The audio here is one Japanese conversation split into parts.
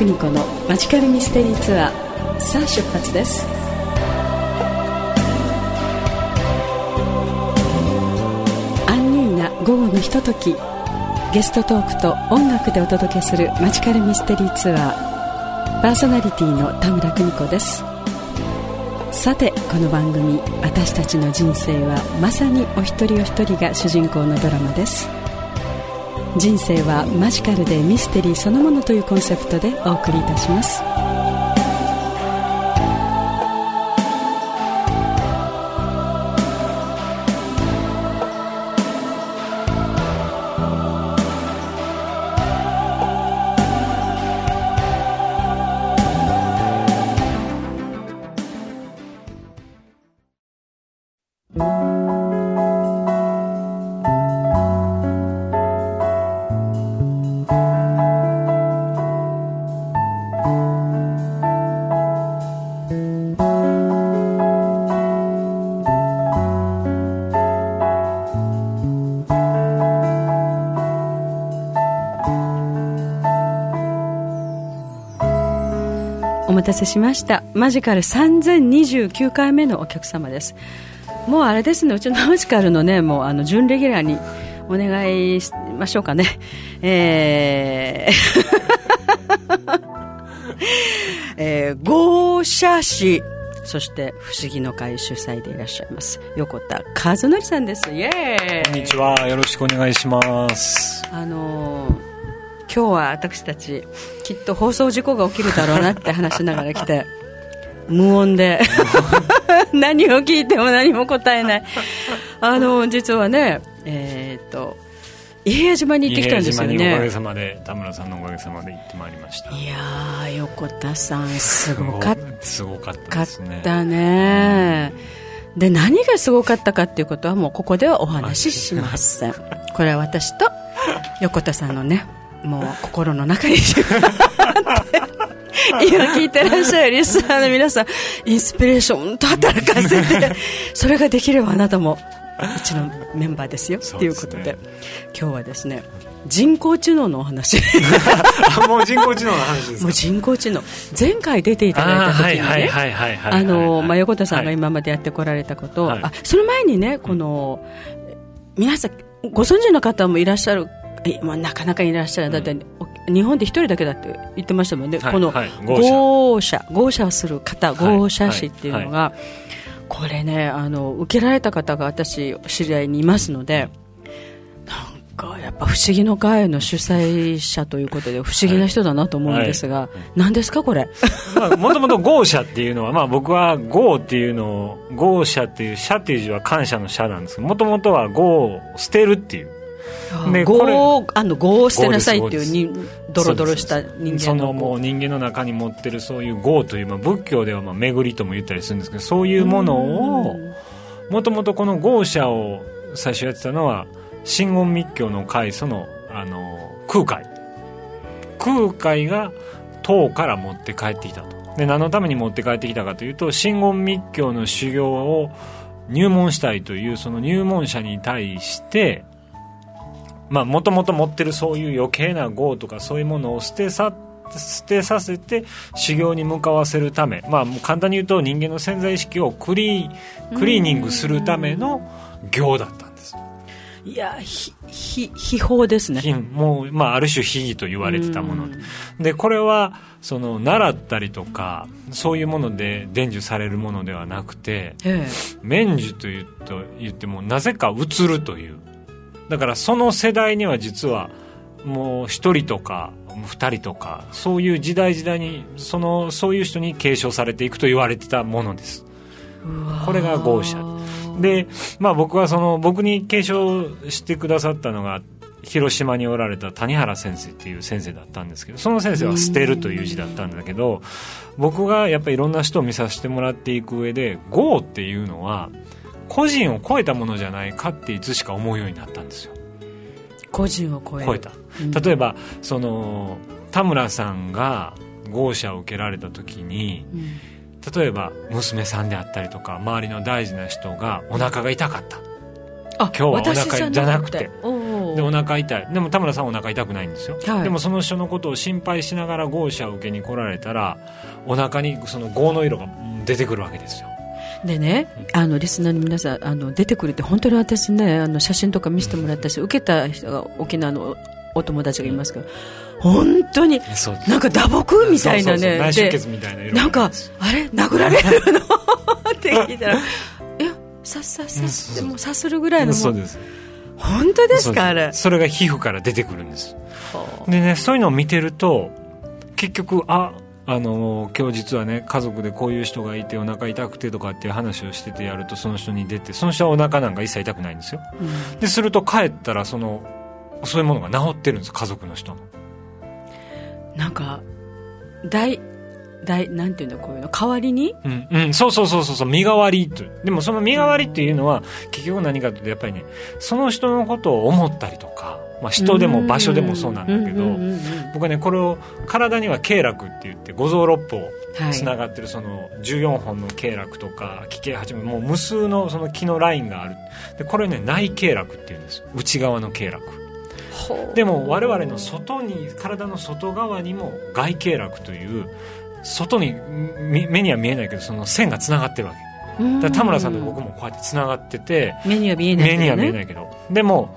邦子のマジカルミステリーツアーさあ出発です。アンニュイな午後のひとときゲストトークと音楽でお届けするマジカルミステリーツアーパーソナリティの田村邦子です。さてこの番組「私たちの人生はまさにお一人お一人が主人公のドラマです。人生はマジカルでミステリーそのものというコンセプトでお送りいたします。たせしました。マジカル3029回目のお客様です。もうあれですねうちのマジカルのねもうあの準レギュラーにお願いしましょうかね。えー えー、豪社市そして不思議の会主催でいらっしゃいます。横田和則さんです。イエーイ。こんにちは。よろしくお願いします。あのー今日は私たちきっと放送事故が起きるだろうなって話しながら来て 無音で。何を聞いても何も答えない。あの実はねえっ、と伊平屋島に行ってきたんですよ伊平屋島におかげねさまで田村さんのおかげさまで行ってまいりました。いやー横田さんすごかっすごかったですね。たね。で何がすごかったかっていうことはもうここではお話ししません。これは私と横田さんのねもう心の中に 今聞いてらっしゃるリスナーの皆さん。インスピレーションと働かせてそれができればあなたもうちのメンバーですよっていうことで。今日はですね人工知能のお話。あもう人工知能の話ですか？もう人工知能。前回出ていただいた時にあのまあ、横田さんがはい今までやってこられたこと、はい。あその前にねこの皆さんご存知の方もいらっしゃるえまあ、なかなかいらっしゃる、だってお日本で一人だけだって言ってましたもんね、はいこのはい豪社豪社をする方はい豪社士っていうのが、これねあの受けられた方が私知り合いにいますのでなんかやっぱ不思議の会の主催者ということで不思議な人だなと思うんですが、何ですかこれ？もともと豪社っていうのは、まあ、僕は豪っていうのを豪社っていう社っていう字は感謝の社なんですけどもともとは豪を捨てるっていうでこれ業あの業を捨てなさいっていうにドロドロした人その間のもう人間の中に持ってるそういう業という、まあ、仏教ではまあ巡りとも言ったりするんですけどそういうものをもともとこの豪社を最初やってたのは真言密教の開祖のあの空海。空海が唐から持って帰ってきたと。で何のために持って帰ってきたかというと真言密教の修行を入門したいというその入門者に対してまあもともと持ってるそういう余計な業とかそういうものを捨てさ捨てさせて修行に向かわせるためまあもう簡単に言うと人間の潜在意識をクリークリーニングするための行だったんです。いやひひ秘宝ですね。ひもう、まあ、ある種秘儀と言われてたもので。これはその習ったりとかそういうもので伝授されるものではなくてえ免授と言うと言ってもなぜか移るというだからその世代には実はもう一人とか二人とかそういう時代時代にそのそういう人に継承されていくと言われてたものです。これが豪社で、まあ、僕はその僕に継承してくださったのが広島におられた谷原先生っていう先生だったんですけどその先生は「捨てる」という字だったんだけど僕がやっぱりいろんな人を見させてもらっていく上で「豪」っていうのは個人を超えたものじゃないかっていつしか思うようになったんですよ。個人を超えた。例えばその田村さんが豪社を受けられた時にうん。例えば娘さんであったりとか周りの大事な人がお腹が痛かった。あ今日はお腹私じゃなくて。でお腹痛い。でも田村さんはお腹痛くないんですよ、はい。でもその人のことを心配しながら豪車を受けに来られたらお腹にその豪の色が出てくるわけですよでね、あのリスナーの皆さんあの出てくるって本当に私ねあの写真とか見せてもらったし、受けた人が沖縄のおお友達がいますけど本当になんか打撲みたいなね。なんかあれ？殴られるの？って聞いたらいやさっさっさってもうさするぐらいのもうそうです。本当ですか？あれ。それが皮膚から出てくるんです。はでねそういうのを見てると結局ああの今日実はね家族でこういう人がいてお腹痛くてとかっていう話をしててやるとその人に出てその人はお腹なんか一切痛くないんですよ。あうん。ですると帰ったらそのそういうものが治ってるんです家族の人の。なんか大大なんていうんだこういうの代わりに？うん、うん、そうそうそうそうそう身代わりとでもその身代わりっていうのは結局何かというとやっぱりねその人のことを思ったりとか、まあ、人でも場所でもそうなんだけど、僕はねこれを体には経絡って言って五臓六腑はい。つながってるその14本の経絡とか気経八分もう無数のその気のラインがある。でこれね内経絡っていうんです内側の経絡。でも我々の外に体の外側にも外経絡という外にみ目には見えないけどその線がつながってるわけ。だ田村さんと僕もこうやってつながってて目には見えないね。目には見えないけど。でも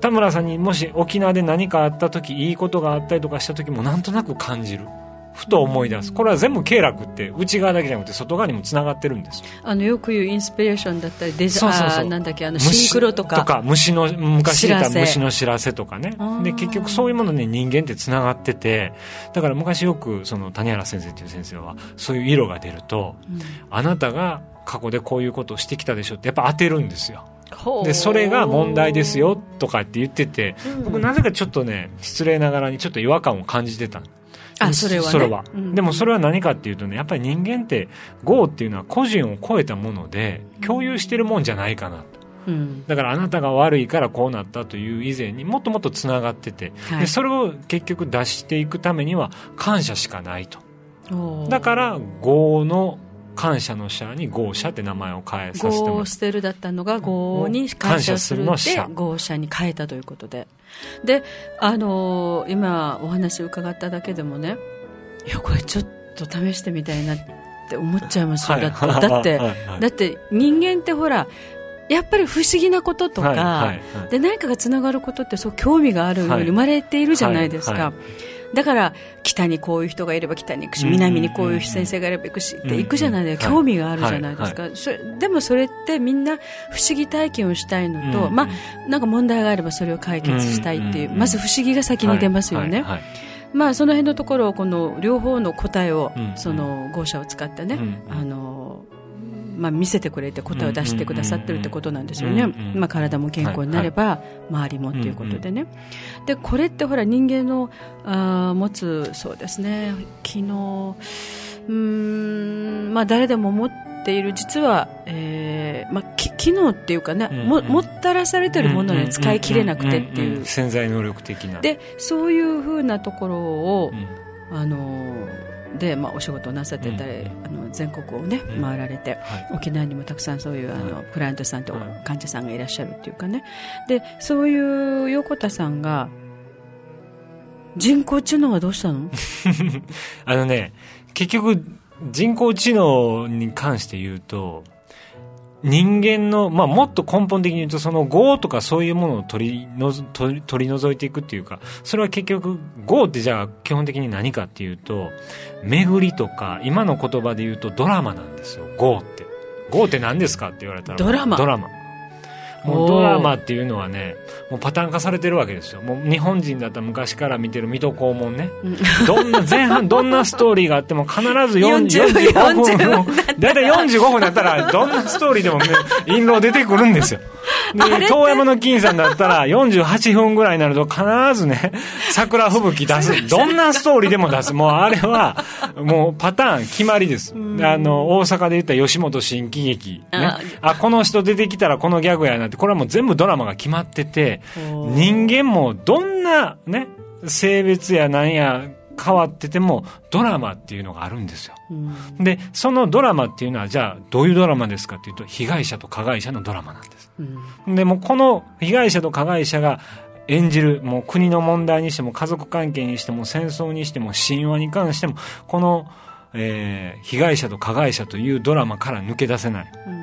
田村さんにもし沖縄で何かあった時いいことがあったりとかした時もなんとなく感じるふと思い出す。これは全部経絡って内側だけじゃなくて外側にもつながってるんです。あのよく言うインスピレーションだったりデザそうそうそう。あーなんだっけあのシンクロとか。虫の昔言った虫の知らせとかね。で結局そういうものに人間ってつながっててだから昔よくその谷原先生っていう先生はそういう色が出ると、あなたが過去でこういうことをしてきたでしょってやっぱ当てるんですよ。でそれが問題ですよとかって言っててうん。僕なぜかちょっとね失礼ながらにちょっと違和感を感じてたあそれはね。それは、うん。でもそれは何かっていうとねやっぱり人間って GO っていうのは個人を超えたもので共有してるもんじゃないかなと。うん。だからあなたが悪いからこうなったという以前にもっともっとつながってて、はい。でそれを結局出していくためには感謝しかないと。だから GO の感謝の社に GO 社って名前を変えさせてもらっゴーステルだったのがゴーに感謝するの社ゴー社に変えたということでであのー今お話伺っただけでもねいやこれちょっと試してみたいなって思っちゃいますよ、だってだって、はい。はい。だって人間ってほらやっぱり不思議なこととか、はい。はい。はい。で何かがつながることってそう興味があるようはい。に生まれているじゃないですか、はい。はだから北にこういう人がいれば北に行くしうん南にこういう先生がいれば行くしって行くじゃないですか、うん興味があるじゃないですか、でもそれってみんな不思議体験をしたいのと、うんまあ、なんか問題があればそれを解決したいっていう、うんまず不思議が先に出ますよね、まあ、その辺のところをこの両方の答えを、うんその号車を使ってね、うん。あのまあ、見せてくれて答えを出してくださってるってことなんですよね、まあ、体も健康になれば、周りもっていうことでね、でこれってほら人間のあー持つそうですね。昨日うーん、まあ、誰でも持っている実は、えーまあ、き機能っていうかね、ももったらされてるものに使い切れなくてっていう,、潜在能力的な。でそういうふうなところを、うん。あので、まあ、お仕事をなさってたり、うん。あの全国をね、うん。回られて、はい。沖縄にもたくさんそういうあの、はクライアントさんとはい患者さんがいらっしゃるっていうかね。でそういう横田さんが人工知能はどうしたの？あのね結局人工知能に関して言うと人間の、まあ、もっと根本的に言うとその業とかそういうものを取りのぞ取り取り除いていくっていうかそれは結局業ってじゃあ基本的に何かっていうと巡りとか今の言葉で言うとドラマなんですよ業って。業って何ですかって言われたらドラマ。ドラマもうドラマっていうのはねもうパターン化されてるわけですよ。もう日本人だったら昔から見てる水戸黄門ね。どんな前半 どんなストーリーがあっても必ず40 40 45分もだいたい45分だったらどんなストーリーでもね印籠出てくるんですよ。で遠山の金さんだったら48分ぐらいになると必ずね桜吹雪出す。どんなストーリーでも出す。もうあれはもうパターン決まりです。あの大阪で言った吉本新喜劇、ね、ああこの人出てきたらこのギャグやなってこれはもう全部ドラマが決まってて人間もどんなね性別やなんや変わっててもドラマっていうのがあるんですよ。うん。でそのドラマっていうのはじゃあどういうドラマですかっていうと被害者と加害者のドラマなんです。うん。でもこの被害者と加害者が演じる、もう国の問題にしても家族関係にしても戦争にしても神話に関しても、この、えー、被害者と加害者というドラマから抜け出せない。うん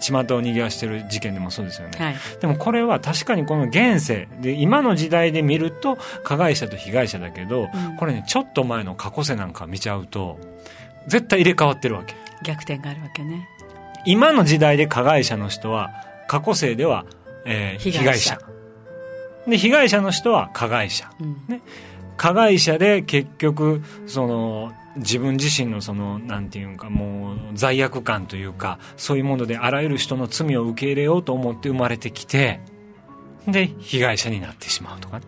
巷を賑わしてる事件でもそうですよね、はい、でもこれは確かにこの現世で今の時代で見ると加害者と被害者だけど、うん、これねちょっと前の過去世なんか見ちゃうと絶対入れ替わってるわけ。逆転があるわけね。今の時代で加害者の人は過去世では、えー、被害者。で被害者の人は加害者、うん、ね、加害者で結局その自分自身のその、何ていうか、もう罪悪感というか、そういうものであらゆる人の罪を受け入れようと思って生まれてきて、で、被害者になってしまうとかね。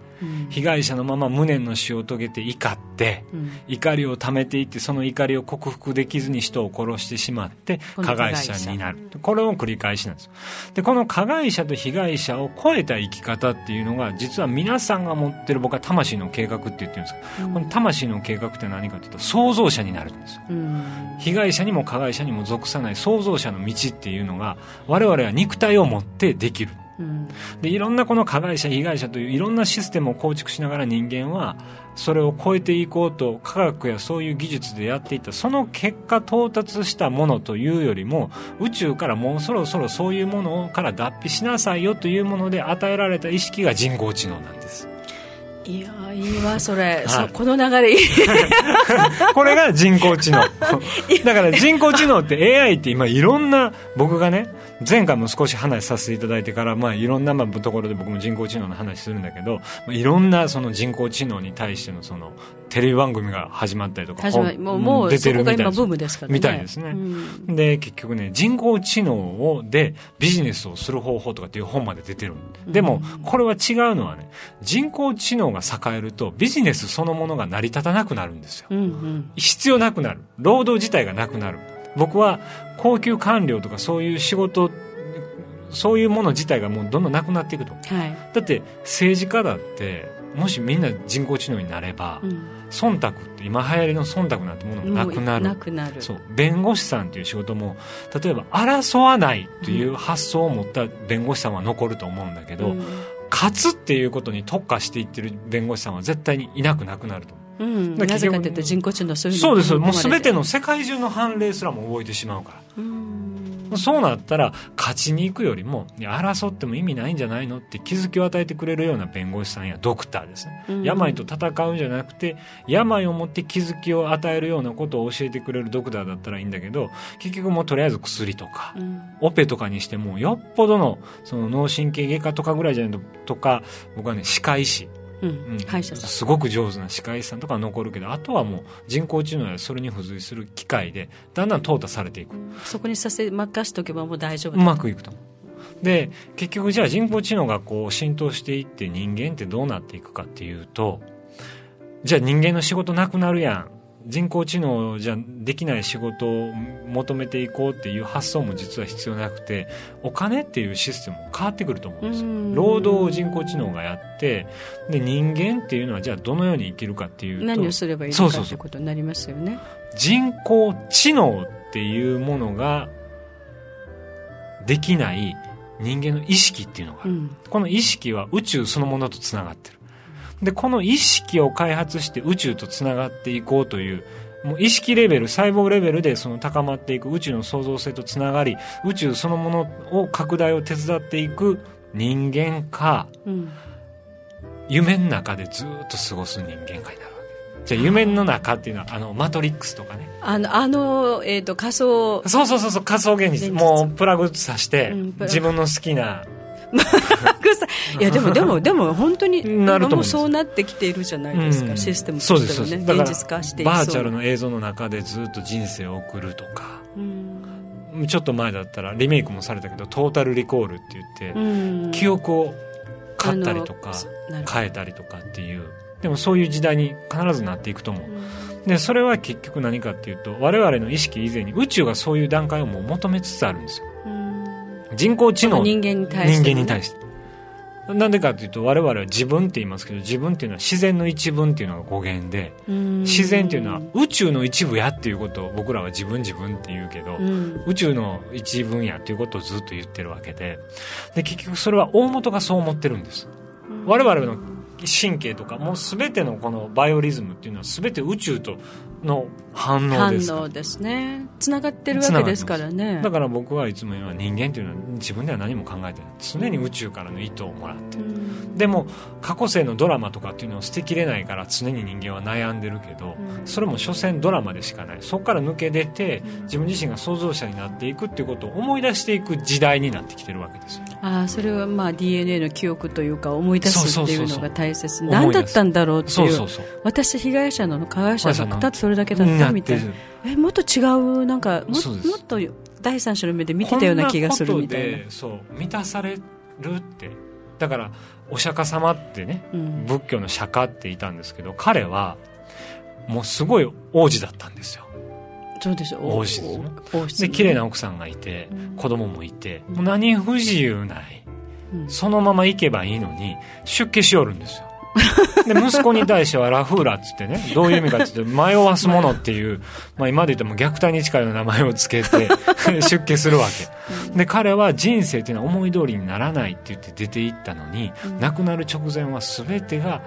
被害者のまま無念の死を遂げて怒って、うん、怒りを溜めていってその怒りを克服できずに人を殺してしまって加害者になる。これを繰り返しなんです。でこの加害者と被害者を超えた生き方っていうのが実は皆さんが持ってる僕は魂の計画って言ってるんですけど、うん、この魂の計画って何かというと創造者になるんです被害者にも加害者にも属さない創造者の道っていうのが我々は肉体を持ってできるでいろんなこの加害者被害者といういろんなシステムを構築しながら人間はそれを超えていこうと科学やそういう技術でやっていったその結果到達したものというよりも宇宙からもうそろそろそういうものから脱皮しなさいよというもので与えられた意識が人工知能なんですいやいいわそれ、はい、この流れ。これが人工知能。だから人工知能って AI って今いろんな僕がね前回も少し話させていただいてから、まあ、いろんな、まあ、ところで僕も人工知能の話するんだけど、まあ、いろんなその人工知能に対してのそのテレビ番組が始まったりとかもうもう出てるみたいです、ね、みたいですね、うん、で結局ね人工知能をでビジネスをする方法とかっていう本まで出てるで。もこれは違うのはね人工知能が栄えるとビジネスそのものが成り立たなくなるんですよ、うんうん、必要なくなる。労働自体がなくなる。僕は高級官僚とかそういう仕事そういうもの自体がもうどんどんなくなっていくと、はい、だって政治家だってもしみんな人工知能になれば、うん、忖度って今流行りの忖度なんてものがなくなる。なくなる。そう。弁護士さんっていう仕事も例えば争わないという発想を持った弁護士さんは残ると思うんだけど、うん、勝つっていうことに特化していってる弁護士さんは絶対にいなくなくなるとう。ん、なぜかというと人工知能そういうそうです。もう全ての世界中の判例すらも覚えてしまうから、うん そうなったら勝ちに行くよりも争っても意味ないんじゃないのって気づきを与えてくれるような弁護士さんやドクターですね、うん、病と戦うんじゃなくて病をもって気づきを与えるようなことを教えてくれるドクターだったらいいんだけど結局もうとりあえず薬とか、うん、オペとかにしてもよっぽどのその脳神経外科とかぐらいじゃないとか僕はね歯科医師。うん、歯医者さん。すごく上手な歯科医師さんとか残るけどあとはもう人工知能やそれに付随する機械でだんだん淘汰されていく、そこにさせ任しておけばもう大丈夫うまくいくと。で結局じゃあ人工知能がこう浸透していって人間ってどうなっていくかっていうとじゃあ人間の仕事なくなるやん人工知能じゃできない仕事を求めていこうっていう発想も実は必要なくてお金っていうシステムも変わってくると思うんですよ。労働を人工知能がやってで人間っていうのはじゃあどのように生きるかっていうと何をすればいいのかということになりますよね。人工知能っていうものができない人間の意識っていうのがうん、この意識は宇宙そのものとつながってるで、この意識を開発して宇宙とつながっていこうという、もう意識レベル、細胞レベルでその高まっていく宇宙の創造性とつながり、宇宙そのものを拡大を手伝っていく人間か、うん、夢の中でずっと過ごす人間かになるわけ。じゃあ夢の中っていうのはあのマトリックスとかね。あのあの、えーと、仮想そうそうそうそう仮想現実。もうプラグさして、うん、自分の好きな いやでもでもでも本当に今もそうなってきているじゃないですか、うん、システムとしてもね。現実化していバーチャルの映像の中でずっと人生を送るとか、うん、ちょっと前だったらリメイクもされたけどトータルリコールって言って、うん、記憶を買ったりとか変えたりとかっていう。でもそういう時代に必ずなっていくと思う、でそれは結局何かっていうと我々の意識以前に宇宙がそういう段階をもう求めつつあるんですよ人工知能。人間に対して、人間に対して。なんでかというと我々は自分って言いますけど自分っていうのは自然の一分っていうのが語源で自然っていうのは宇宙の一部やっていうことを僕らは自分自分って言うけど、宇宙の一分やっていうことをずっと言ってるわけで。で結局それは大元がそう思ってるんです。我々の神経とかもう全てのこのバイオリズムっていうのは全て宇宙との反応です反応ですね。つながってるわけですからね。だから僕はいつも言うのは人間っていうのは自分では何も考えてない。常に宇宙からの意図をもらってる、でも過去世のドラマとかっていうのを捨てきれないから常に人間は悩んでるけど、それも所詮ドラマでしかない。そこから抜け出て自分自身が創造者になっていくっていうことを思い出していく時代になってきてるわけですよ。ああそれはまあ DNA の記憶というか思い出すっていうのが大切何だったんだろうっていう私被害者の加害者がたったそれだけだったみたい。なえもっと違うなんかももっと第三者の目で見てたような気がするみたいな。そう満たされるって。だからお釈迦様ってね、うん、仏教の釈迦っていたんですけど彼はもうすごい王子だったんですよ。そうです王子ですね。で綺麗な奥さんがいて、うん、子供もいて、もう何不自由ない、うん、そのまま行けばいいのに出家しよるんですよで息子に対してはラフーラっつってね どういう意味かって言って迷わすものっていう、まあ、今で言っても虐待に近いような名前をつけて 出家するわけ。で彼は人生っていうのは思い通りにならないって言って出ていったのに、亡くなる直前は全てが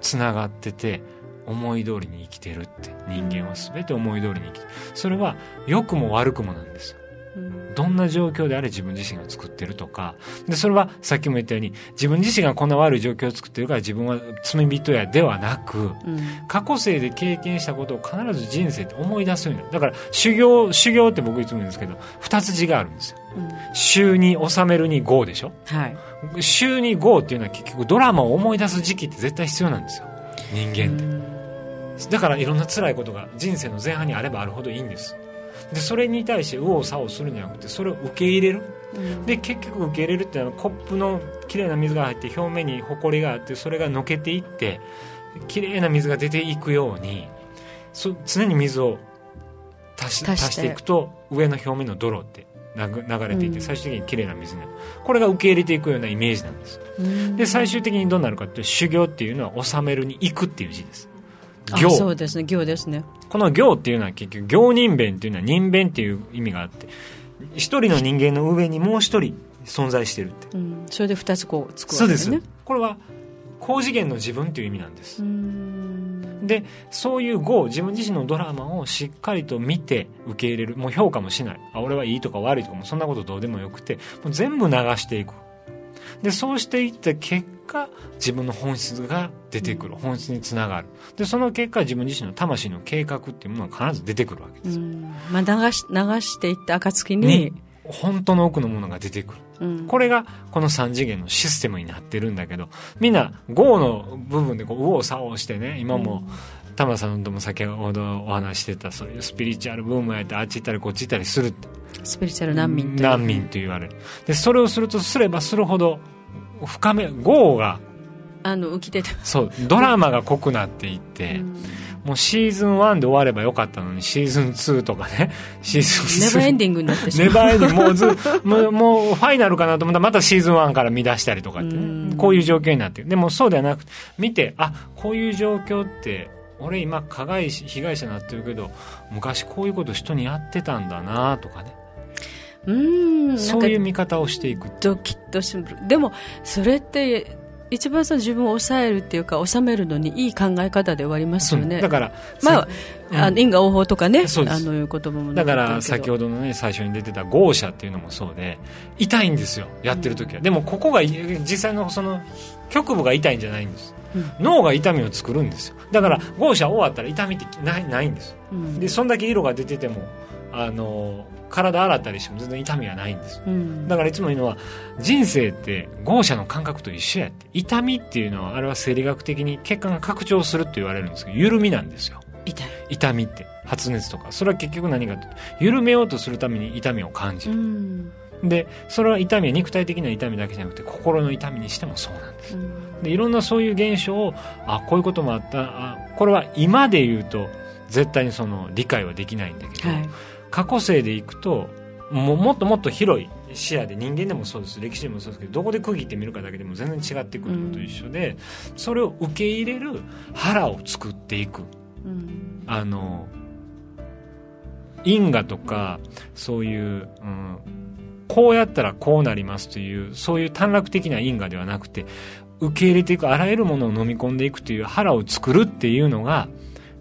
つながってて思い通りに生きてるって。人間は全て思い通りに生きてる。それは良くも悪くもなんですよどんな状況であれ自分自身が作ってるとか、で、それはさっきも言ったように、自分自身がこんな悪い状況を作ってるから自分は罪人やではなく、うん、過去世で経験したことを必ず人生って思い出すようになる。だから修行、修行って僕いつも言うんですけど、二つ字があるんですよ。うん、週に収めるに5でしょ？はい。週に5っていうのは結局ドラマを思い出す時期って絶対必要なんですよ。人間って。だからいろんな辛いことが人生の前半にあればあるほどいいんです。でそれに対して右往左往するんじゃなくてそれを受け入れる、うん、で結局受け入れるっていうのはコップのきれいな水が入って表面にほこりがあってそれがのけていってきれいな水が出ていくようにそ常に水を足し足して。いくと上の表面の泥って流れていて最終的にきれいな水になる、これが受け入れていくようなイメージなんです、で最終的にどうなるかっていうと修行っていうのは治めるに行くっていう字です行。そうですね。行ですね。この行っていうのは結局行人弁っていうのは人弁っていう意味があって一人の人間の上にもう一人存在してるって、うん、それで二つこうつくわけですね。これは高次元の自分という意味なんです。でそういう業自分自身のドラマをしっかりと見て受け入れるもう評価もしない。あ俺はいいとか悪いとかもそんなことどうでもよくてもう全部流していく。でそうしていった結果自分の本質が出てくる本質につながる。でその結果自分自身の魂の計画っていうものが必ず出てくるわけです、まあ、流し流していった暁にに本当の奥のものが出てくる、うん、これがこの3次元のシステムになってるんだけどみんな GO の部分でこう右往左往してね今も、タマさんとも先ほどお話してたそういうスピリチュアルブームやってあっち行ったりこっち行ったりするスピリチュアル難民難民と言われる。でそれをするとすればするほど深め豪があの浮き出てそうドラマが濃くなっていって、もうシーズン1で終わればよかったのにシーズン2とかねシーズン3ネバーエンディングになってしまう。ネバーエンディングもうずもうもうファイナルかなと思ったらまたシーズン1から見出したりとかってねこういう状況になってる。でもそうではなくて見てあこういう状況って俺今加害被害者になってるけど昔こういうこと人にやってたんだなとかねうん。そういう見方をしていく。ドキッとす。るでもそれって一番その自分を抑えるっていうか収めるのにいい考え方で終わりますよね。だからまあ、うん、あ因果応報とかねあのいう言葉もだから先ほどのね最初に出てた豪者っていうのもそうで痛いんですよやってる時は、うん、でもここが実際のその局部が痛いんじゃないんです、うん、脳が痛みを作るんですよ。だから豪者終わったら痛みってないないんです、でそんだけ色が出ててもあの体洗ったりしても全然痛みはないんです、うん、だからいつも言うのは人生って豪者の感覚と一緒やって。痛みっていうのはあれは生理学的に血管が拡張するって言われるんですけど緩みなんですよ。痛い。痛みって。発熱とか。それは結局何かと緩めようとするために痛みを感じる、うん、でそれは痛みは肉体的な痛みだけじゃなくて心の痛みにしてもそうなんです、うん、でいろんなそういう現象をあこういうこともあった。あこれは今で言うと絶対にその理解はできないんだけど、はい過去世でいくとももっともっと広い視野で人間でもそうです。歴史でもそうですけどどこで区切ってみるかだけでも全然違ってくるのと一緒で、うん、それを受け入れる腹を作っていく、うん、あの因果とかそういう、うん、こうやったらこうなりますというそういう短絡的な因果ではなくて受け入れていくあらゆるものを飲み込んでいくという腹を作るっていうのが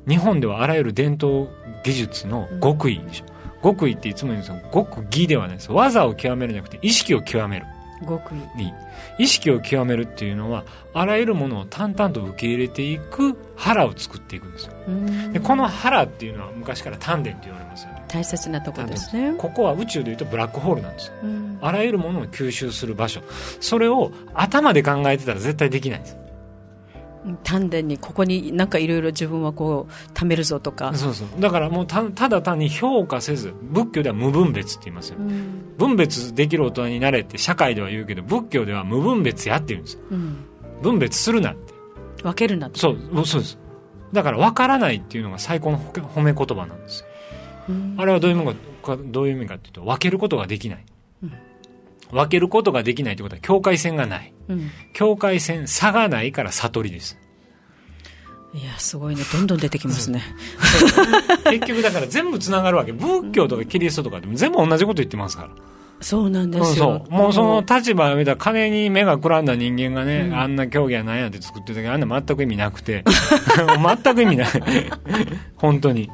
日本ではあらゆる伝統技術の極意でしょ、極意っていつも言うんですよ。極技ではないです。技を極めるんじゃなくて意識を極める。極意意識を極めるっていうのはあらゆるものを淡々と受け入れていく腹を作っていくんですよ。でこの腹っていうのは昔から丹田って言われますよね。大切なところですね。ここは宇宙でいうとブラックホールなんですよ、あらゆるものを吸収する場所。それを頭で考えてたら絶対できないんです丹田にここになんかいろいろ自分はこう貯めるぞとか。そうそう。だからもうたただ単に評価せず仏教では無分別って言いますよ、うん、分別できる大人になれって社会では言うけど仏教では無分別やって言うんですよ、うん、分別するなって。分けるなそうそうです。だから分からないっていうのが最高の褒め言葉なんですよ、うん、あれはどういう意味かどういう意味かっていうと分けることができない、分けることができないということは境界線がない、うん、境界線差がないから悟りです。いやすごいね。どんどん出てきますね。結局だから全部つながるわけ。仏教とかキリストとかでも全部同じこと言ってますから。そうなんですよ。もうその立場を見たら金に目がくらんだ人間がね、うん、あんな競技は何やって作ってたけど、あんな全く意味なくて、全く意味ない。本当に。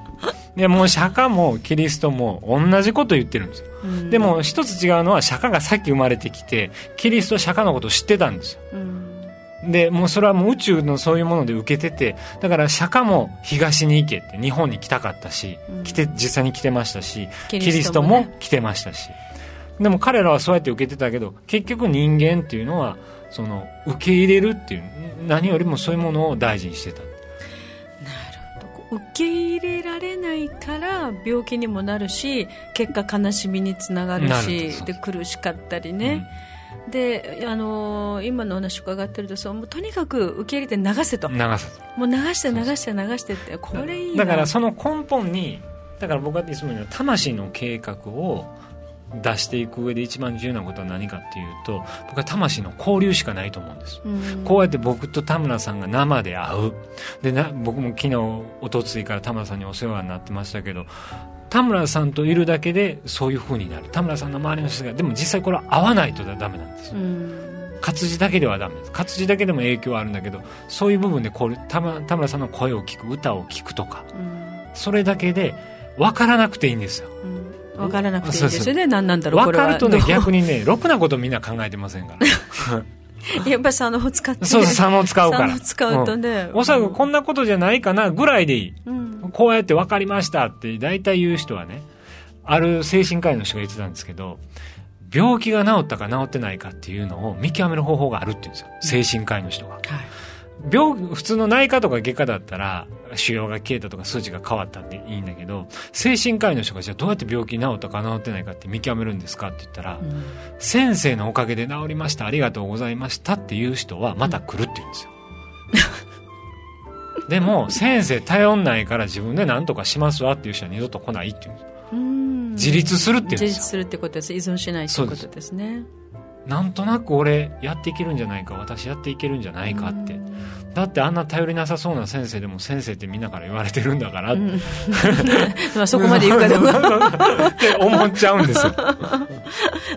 でもう釈迦もキリストも同じこと言ってるんですよ、うん、でも一つ違うのは釈迦がさっき生まれてきてキリストは釈迦のことを知ってたんですよ、うん、でもうそれはもう宇宙のそういうもので受けててだから釈迦も東に行けって日本に来たかったし、うん、来て実際に来てましたしキリストも来てましたし。でも彼らはそうやって受けてたけど結局人間っていうのはその受け入れるっていう何よりもそういうものを大事にしてた受け入れられないから病気にもなるし結果悲しみにつながるしで苦しかったりね、うん、であのー、今の話伺ってるとそうもうとにかく受け入れて流せと。流せもう流して流して流してって。これいいだからその根本にだから僕はいつも言うのは魂の計画を出していく上で一番重要なことは何かっていうと僕は魂の交流しかないと思うんです、うん、こうやって僕と田村さんが生で会う。でな僕も昨日おとついから田村さんにお世話になってましたけど田村さんといるだけでそういうふうになる。田村さんの周りの人がでも実際これは会わないとダメなんですよ、うん。活字だけではダメです。活字だけでも影響はあるんだけどそういう部分でこう田村さんの声を聞く歌を聞くとか、うん、それだけで分からなくていいんですよ、うん分からなくていいですよね。何なんだろう分かるとね逆にねろくなことみんな考えてませんから。やっぱり佐野を使ってそう佐野を使うから。佐野使うとね、うん、おそらくこんなことじゃないかなぐらいでいい、うん、こうやって分かりましたって大体言う人はねある精神科医の人が言ってたんですけど病気が治ったか治ってないかっていうのを見極める方法があるって言うんですよ。精神科医の人が、はい病普通の内科とか外科だったら腫瘍が消えたとか数値が変わったっていいんだけど精神科医の人がじゃあどうやって病気治ったか治ってないかって見極めるんですかって言ったら、うん、先生のおかげで治りましたありがとうございましたっていう人はまた来るって言うんですよ、うん、でも先生頼んないから自分で何とかしますわっていう人は二度と来ないって言うんです自立するっていうんですよ。自立するってことです。依存しないってことですねなんとなく俺やっていけるんじゃないか私やっていけるんじゃないかって。だってあんな頼りなさそうな先生でも先生ってみんなから言われてるんだから。って、まあそこまで言うかでも。って思っちゃうんですよ。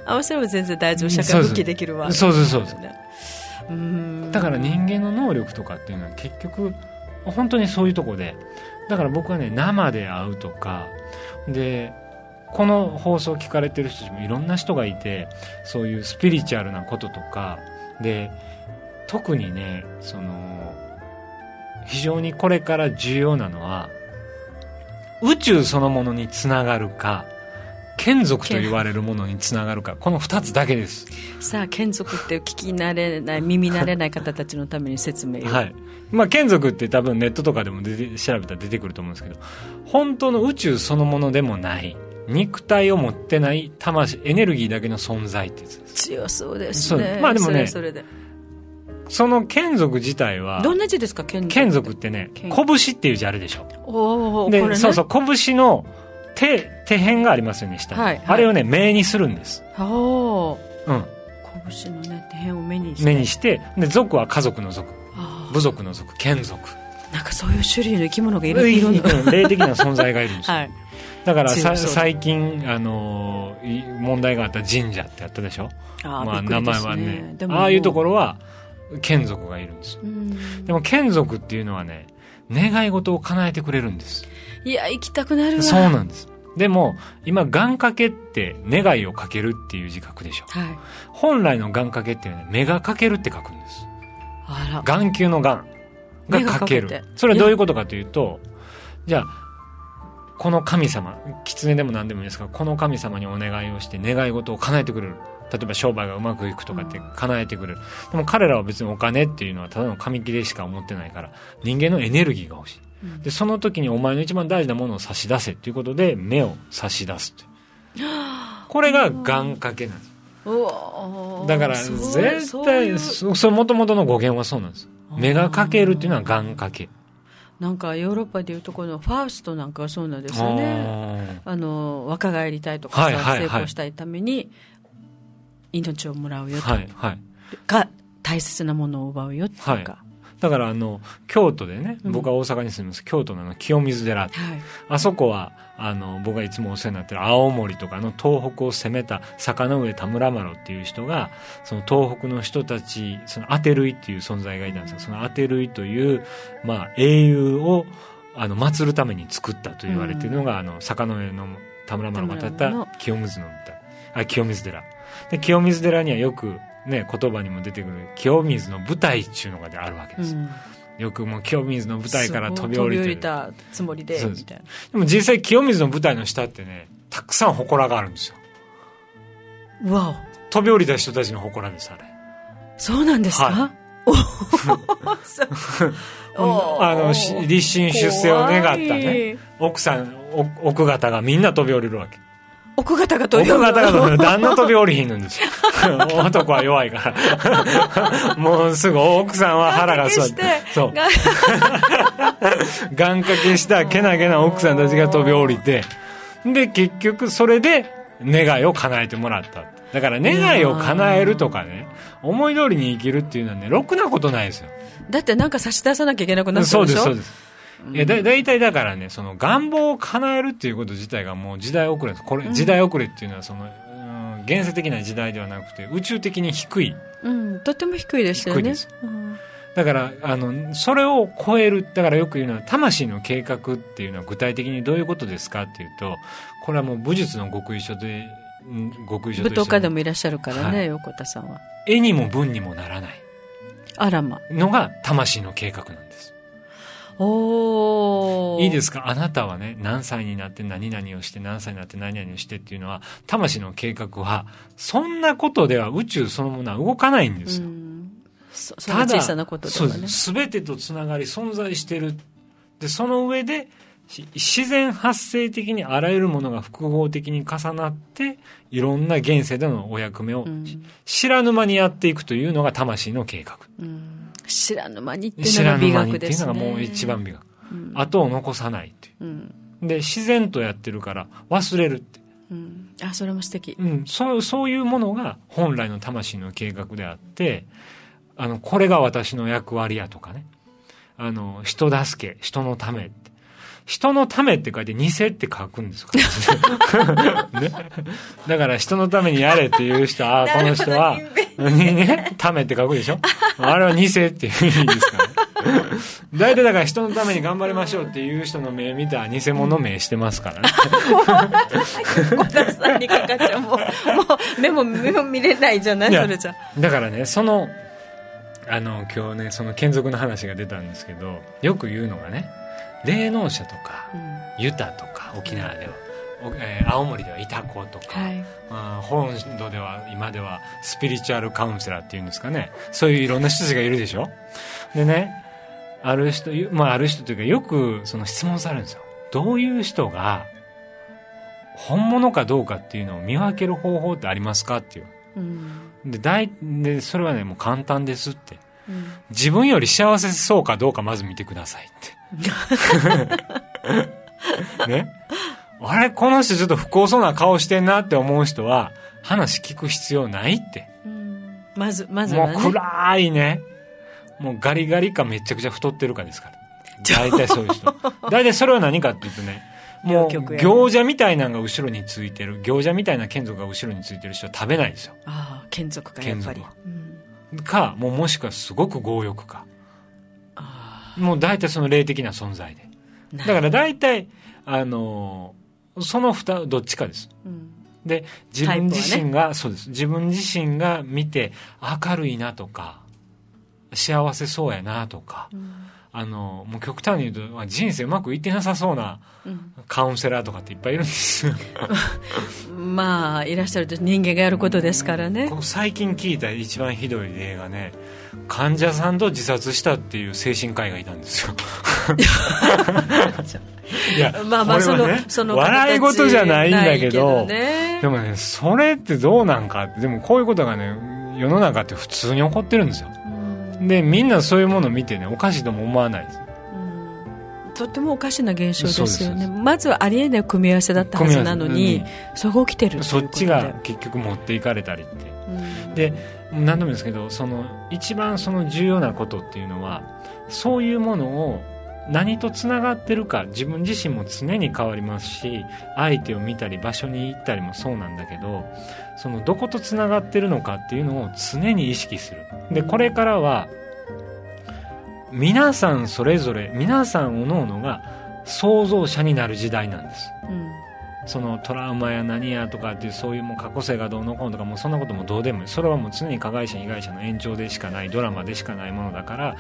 あそれも全然大丈夫。社会復帰できるわ。そうそうそうそうだから人間の能力とかっていうのは結局本当にそういうとこで。だから僕はね生で会うとか。でこの放送を聞かれてる人もいろんな人がいてそういうスピリチュアルなこととか。で特にねその非常にこれから重要なのは宇宙そのものにつながるか眷属と言われるものにつながるかこの2つだけです。さあ眷属って聞き慣れない耳慣れない方たちのために説明を。はい。まあ眷属って多分ネットとかでも出て調べたら出てくると思うんですけど本当の宇宙そのものでもない肉体を持ってない魂エネルギーだけの存在って強そうですね。まあでもねその眷属自体はどんな字ですか？眷属属ってね拳っていう字あるでしょ？おで、ね、そうそう拳の手手辺がありますよね下に、はいはい、あれをね目にするんです。おうん。拳のね手辺を目にして。目にしてで族は家族の族。部族の族眷属。なんかそういう種類の生き物がいるいる霊的な存在がいるんですよ、はいだから最近、あの問題があった神社ってあったでしょ？あ、まあ、名前はね。ああいうところは眷属がいるんです。ようん。でも眷属っていうのはね願い事を叶えてくれるんです。いや行きたくなるわ。そうなんです。でも今願掛けって願いをかけるっていう字書くでしょ。はい。本来の願掛けっていうのは目がかけるって書くんです。あら。眼球の眼がかける。それはどういうことかというとじゃあこの神様狐でも何でもいいですがこの神様にお願いをして願い事を叶えてくれる。例えば商売がうまくいくとかって叶えてくれる、でも彼らは別にお金っていうのはただの紙切れしか思ってないから人間のエネルギーが欲しい。うん。でその時にお前の一番大事なものを差し出せっていうことで目を差し出すこれが願掛けなんです。だから絶対うそそもともとの語源はそうなんです。目がかけるっていうのは願掛けなんかヨーロッパでいうとこのファウストなんかはそうなんですよね。ああの若返りたいとかさ、はいはいはい。成功したいために命をもらうよとーはいはい。か大切なものを奪うよっていうか、はだからあの京都でねうん。僕は大阪に住みます、京都のあの清水寺。はい。あそこはあの僕がいつもお世話になってる青森とかの東北を攻めた坂上田村麻呂っていう人がその東北の人たちその当て類っていう存在がいたんですよ。その当て類という、まあ、英雄をあの祀るために作ったと言われているのが、あの坂上の田村麻呂が建て田村の。た清水のあ清水寺。で清水寺にはよくね言葉にも出てくる清水の舞台っていうのがあるわけです、うん。よくもう清水の舞台から飛び降りてる。たつもりで。みたいなでも実際清水の舞台の下ってね、たくさん祠があるんですよ。うわ飛び降りた人たちの祠です、あれ。おそうなんですか、はおそう。お あの、し立身出世を願ったね、奥さん、お奥方がみんな飛び降りるわけ。奥方が飛奥び降りる方が。旦那飛び降りひんのですよ。男は弱いから。もうすぐ奥さんは腹が座って。そう。が願掛けしたけなげな奥さんたちが飛び降りて、で、結局それで願いを叶えてもらった。だから願いを叶えるとかね、思い通りに生きるっていうのはね、ろくなことないですよ。だってなんか差し出さなきゃいけなくなってそうです、そうです。いやだ大体だからね、その願望を叶えるっていうこと自体がもう時代遅れ。これ、時代遅れっていうのはその、うん現世的な時代ではなくて、宇宙的に低い。うん、とっても低いですよねだから、あの、それを超える。だからよく言うのは、魂の計画っていうのは具体的にどういうことですかっていうと、これはもう武術の極意書で、ん極意書と舞踏家でももいらっしゃるからね、はい横田さんは絵にも文にもならないあらまのが魂の計画なんです。おいいですすか？あなたはね、何歳になって何々をして、何歳になって何々をしてっていうのは、魂の計画は、そんなことでは宇宙そのものは動かないんですよ。そその小さなこととそうかねです。すべてとつながり存在してる。で、その上で、し自然発生的にあらゆるものが複合的に重なって、いろんな現世でのお役目をうん知らぬ間にやっていくというのが魂の計画。うん知らぬ間にってい知うのが美らぬ間に学ですねっていうのがもう一番美学。うん後を残さないっていうんう。で、自然とやってるから忘れるって。うんあそれも素敵うん、そう、そういうものが本来の魂の計画であって、あの、これが私の役割やとかね。あの、人助け、人のため。人のためって書いて、偽って書くんですか？ら、ね。だから人のためにやれっていう人、ああ、この人は、にね、ためって書くでしょ？あれは偽っていう意味ですからね。大体だから人のために頑張りましょうっていう人の目見たら偽物名してますからね。小田さんにかかっちゃうもうもう目も目も見れない。じゃない。それじゃだからねそのあの今日ねその眷属の話が出たんですけどよく言うのがね霊能者とかうん。ユタとか沖縄では、おえー青森ではイタコとか、はい。まあ本土では今ではスピリチュアルカウンセラーっていうんですかね。そういういろんな人たちがいるでしょ？でねある人まあある人というかよくその質問されるんですよ。どういう人が本物かどうかっていうのを見分ける方法ってありますかっていう。うん。で大でそれはねもう簡単ですって。うん。自分より幸せそうかどうかまず見てくださいって ね。あれこの人ちょっと不幸そうな顔してんなって思う人は話聞く必要ないって。うん。まずまずもう暗いね。もうガリガリかめちゃくちゃ太ってるかですから。大体そういう人。大体それは何かっていうとねもう両極やね。行者みたいなのが後ろについてる。行者みたいな眷属が後ろについてる人は食べないですよ。ああ眷属かやっぱり。うんかもうもしくはすごく強欲かもう大体その霊的な存在で。だから大体あのその二どっちかです、うん。で自分自身が、そうです。自分自身が見て明るいなとか幸せそうやなとか、うん。あのもう極端に言うとまあ人生うまくいってなさそうなうん。カウンセラーとかっていっぱいいるんですよ。まあいらっしゃると人間がやることですからね。最近聞いた一番ひどい例がね患者さんと自殺したっていう精神科医がいたんですよ。いやまあまあそのその笑い事じゃないんだけどね。でもねそれってどうなんかでもこういうことがね世の中って普通に起こってるんですよ。うん。でみんなそういうものを見てねおかしいとも思わないです。うん。とってもおかしな現象ですよね。まずはありえない組み合わせだったはずなのに、組み合わそれが起きてるそっちが結局持っていかれたりって。うん。で何度もですけどその一番その重要なことっていうのはそういうものを何とつながってるか自分自身も常に変わりますし相手を見たり場所に行ったりもそうなんだけどそのどことつながってるのかっていうのを常に意識する。でこれからは皆さんそれぞれ皆さん各々が創造者になる時代なんです。うん。そのトラウマや何やとかっていうそういうもう過去性がどうのこうのとかもうそんなこともどうでもいいそれはもう常に加害者被害者の延長でしかないドラマでしかないものだから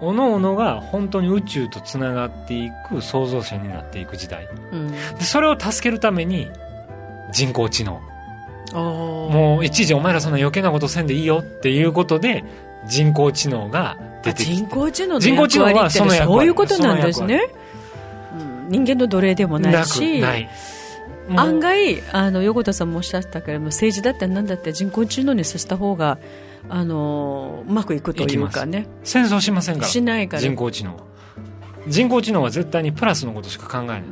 各々が本当に宇宙とつながっていく創造者になっていく時代。うん。でそれを助けるために人工知能。もう一時お前らそんな余計なことせんでいいよっていうことで人工知能が出てきて。人工知能の人工知能は役割。ってそういうことなんですね、うん。人間の奴隷でもないし。なくない案外あの横田さんもおっしゃったけれども政治だって何だって人工知能にさせた方があのうまくいくというかね。戦争しませんから。しないから。人工知能。は人工知能は絶対にプラスのことしか考えない。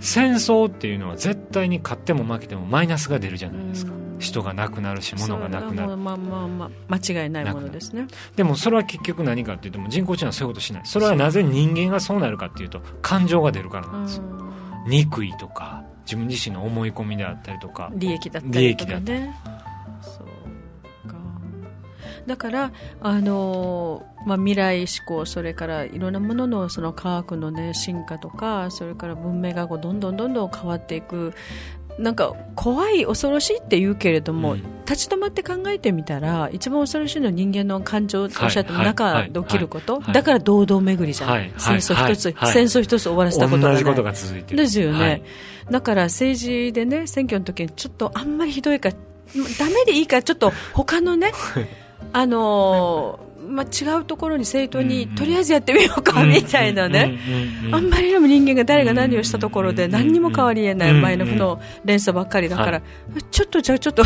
戦争っていうのは絶対に勝っても負けてもマイナスが出るじゃないですか。うん。人が亡くなるし物がなくなる。まあまあまあ間違いないものですね。でもそれは結局何かっていうと人工知能はそういうことしない。それはなぜ人間がそうなるかっていうと感情が出るからなんです。よ憎いとか自分自身の思い込みであったりとか利益だったりとか利ねそうか。だからあの、まあ、未来志向それからいろんなもののその科学の、ね、進化とかそれから文明がこうどんどんどんどん変わっていくなんか怖い恐ろしいって言うけれども、うん。立ち止まって考えてみたら一番恐ろしいのは人間の感情とおっしゃってもはい中で起きること、だから堂々巡りじゃん、はいはい戦争一つ、はい。戦争一つ終わらせたことがない。同じことが続いてる。ですよね、はい。だから政治でね選挙の時にちょっとあんまりひどいからダメでいいからちょっと他のね あのーまあ、違うところに政党にとりあえずやってみようかみたいなね、あんまりでも人間が誰が何をしたところで何にも変わりえない前の負の連鎖ばっかりだから、はちょっとじゃあちょっと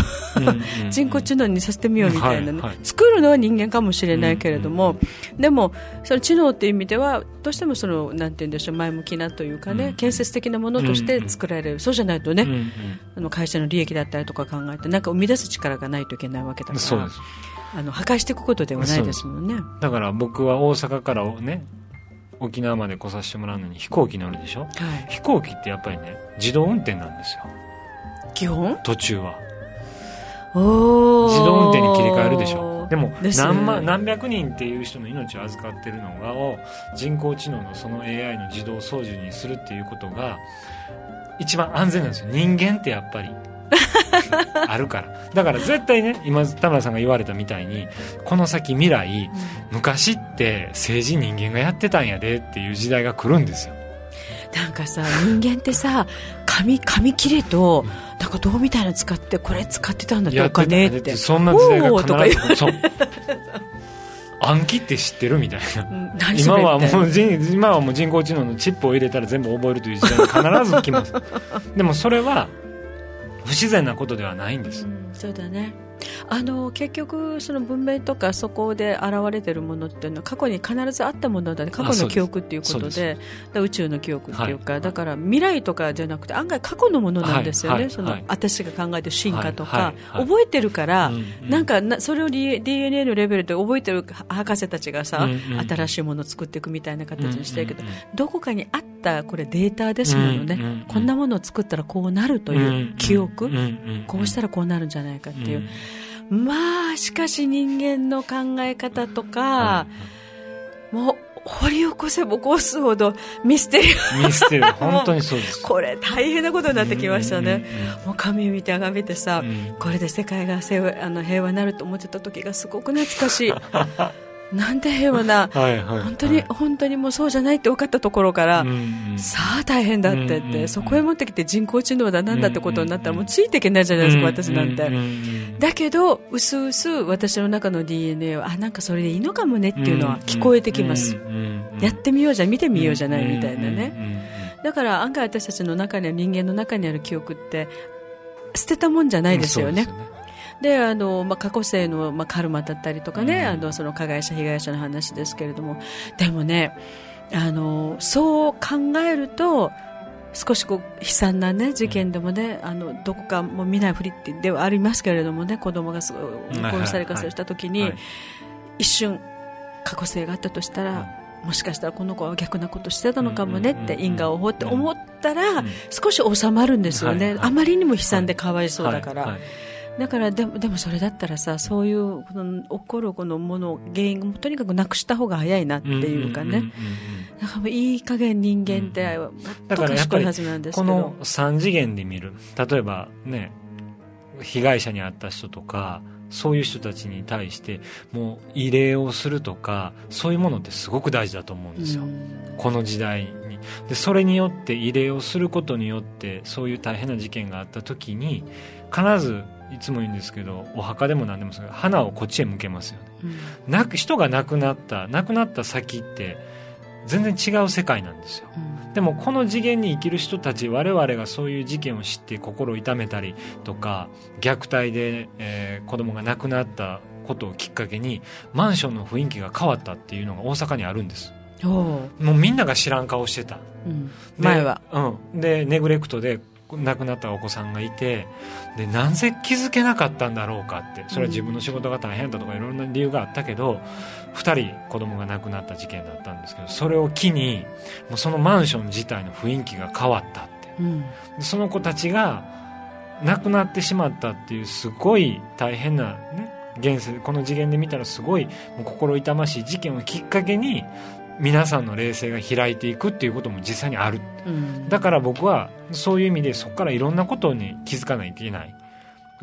人工知能にさせてみようみたいなね、作るのは人間かもしれないけれども、でもその知能っていう意味ではどうしてもそのなんて言うんでしょう前向きなというかね、うん建設的なものとして作られる、そうじゃないとね、あの会社の利益だったりとか考えてなんか生み出す力がないといけないわけだからあの破壊していくことではないですもんね。だから僕は大阪からね沖縄まで来させてもらうのに飛行機乗るでしょ？はい、飛行機ってやっぱりね自動運転なんですよ。基本？途中は。自動運転に切り替えるでしょ。でも何万何百人っていう人の命を預かってるのがを人工知能のその AI の自動操縦にするっていうことが一番安全なんですよ。人間ってやっぱり あるから。だから絶対ね今田村さんが言われたみたいにこの先未来昔って政治人間がやってたんやでっていう時代が来るんですよ。なんかさ人間ってさ紙紙切れとなんか銅みたいなの使ってこれ使ってたんだって。おやってそんな時代が必ずそう。暗記って知ってるみたいな。今はもう人今はもう人工知能のチップを入れたら全部覚えるという時代に必ず来ます。でもそれは不自然なことではないんです。うんそうだね。あの結局その文明とかそこで現れてるものっていうのは過去に必ずあったものだね。過去の記憶っていうことで。宇宙の記憶っていうか、はい。だから未来とかじゃなくて案外過去のものなんですよね、その、はい。はい。はい。私が考えてる進化とか、覚えてるから、なんかなそれを D- DNA のレベルで覚えてる博士たちがさ、うんうん。新しいものを作っていくみたいな形にしてるけど、うんうんうん。どこかにあったこれデータですものね、うんうんうん。こんなものを作ったらこうなるという記憶、うんうんうん。こうしたらこうなるんじゃないかっていう、うんまあしかし人間の考え方とか、もう掘り起こせば起こすほどミステリーミステリー 本当にそうです。これ大変なことになってきましたね、もう神を見てあがめてさ、うん、これで世界が平和あの平和になると思ってた時がすごく懐かしい なんて平和な、はいはい、本当に、本当にもうそうじゃないって分かったところから、うんうん、さあ大変だって言って、うんうん、そこへ持ってきて人工知能だなんだってことになったらもうついていけないじゃないですか、私なんて。だけど、うすうす私の中の DNA は、あ、なんかそれでいいのかもねっていうのは聞こえてきます。やってみようじゃ、見てみようじゃないみたいなね。だから案外私たちの中には人間の中にある記憶って捨てたもんじゃないですよね。であの、まあ、過去生の、まあ、カルマだったりとかね、うん、あのその加害者、被害者の話ですけれども。でもねあのそう考えると少しこう悲惨な、ね、事件でもね、あのどこかも見ないふりではありますけれどもね子供が殺されかせした時に、一瞬過去性があったとしたら、もしかしたらこの子は逆なことしてたのかもねって因果を追って思ったら少し収まるんですよね、あまりにも悲惨でかわいそうだから。だからでもでもそれだったらさそういうこの起こるこのもの原因をとにかくなくした方が早いなっていうかね。だからいい加減人間ってもっと賢いはずなんですけど。この3次元で見る。例えばね被害者に遭った人とかそういう人たちに対してもう慰霊をするとかそういうものってすごく大事だと思うんですよ、この時代に。でそれによって慰霊をすることによってそういう大変な事件があった時に必ずいつも言うんですけどお墓でも何でもそう花をこっちへ向けますよね、うん、なく人が亡くなった亡くなった先って全然違う世界なんですよ、うん、でもこの次元に生きる人たち我々がそういう事件を知って心を痛めたりとか虐待で、えー、子供が亡くなったことをきっかけにマンションの雰囲気が変わったっていうのが大阪にあるんです。もうみんなが知らん顔してた、うん、前は、うん、でネグレクトで亡くなったお子さんがいてでなぜ気づけなかったんだろうかってそれは自分の仕事が大変だとかいろんな理由があったけど2人子供が亡くなった事件だったんですけどそれを機にもうそのマンション自体の雰囲気が変わったって、うん、その子たちが亡くなってしまったっていうすごい大変なね現世この次元で見たらすごいもう心痛ましい事件をきっかけに皆さんの冷静が開いていくっていうことも実際にある、うん、だから僕はそういう意味でそこからいろんなことに気づかないといけない。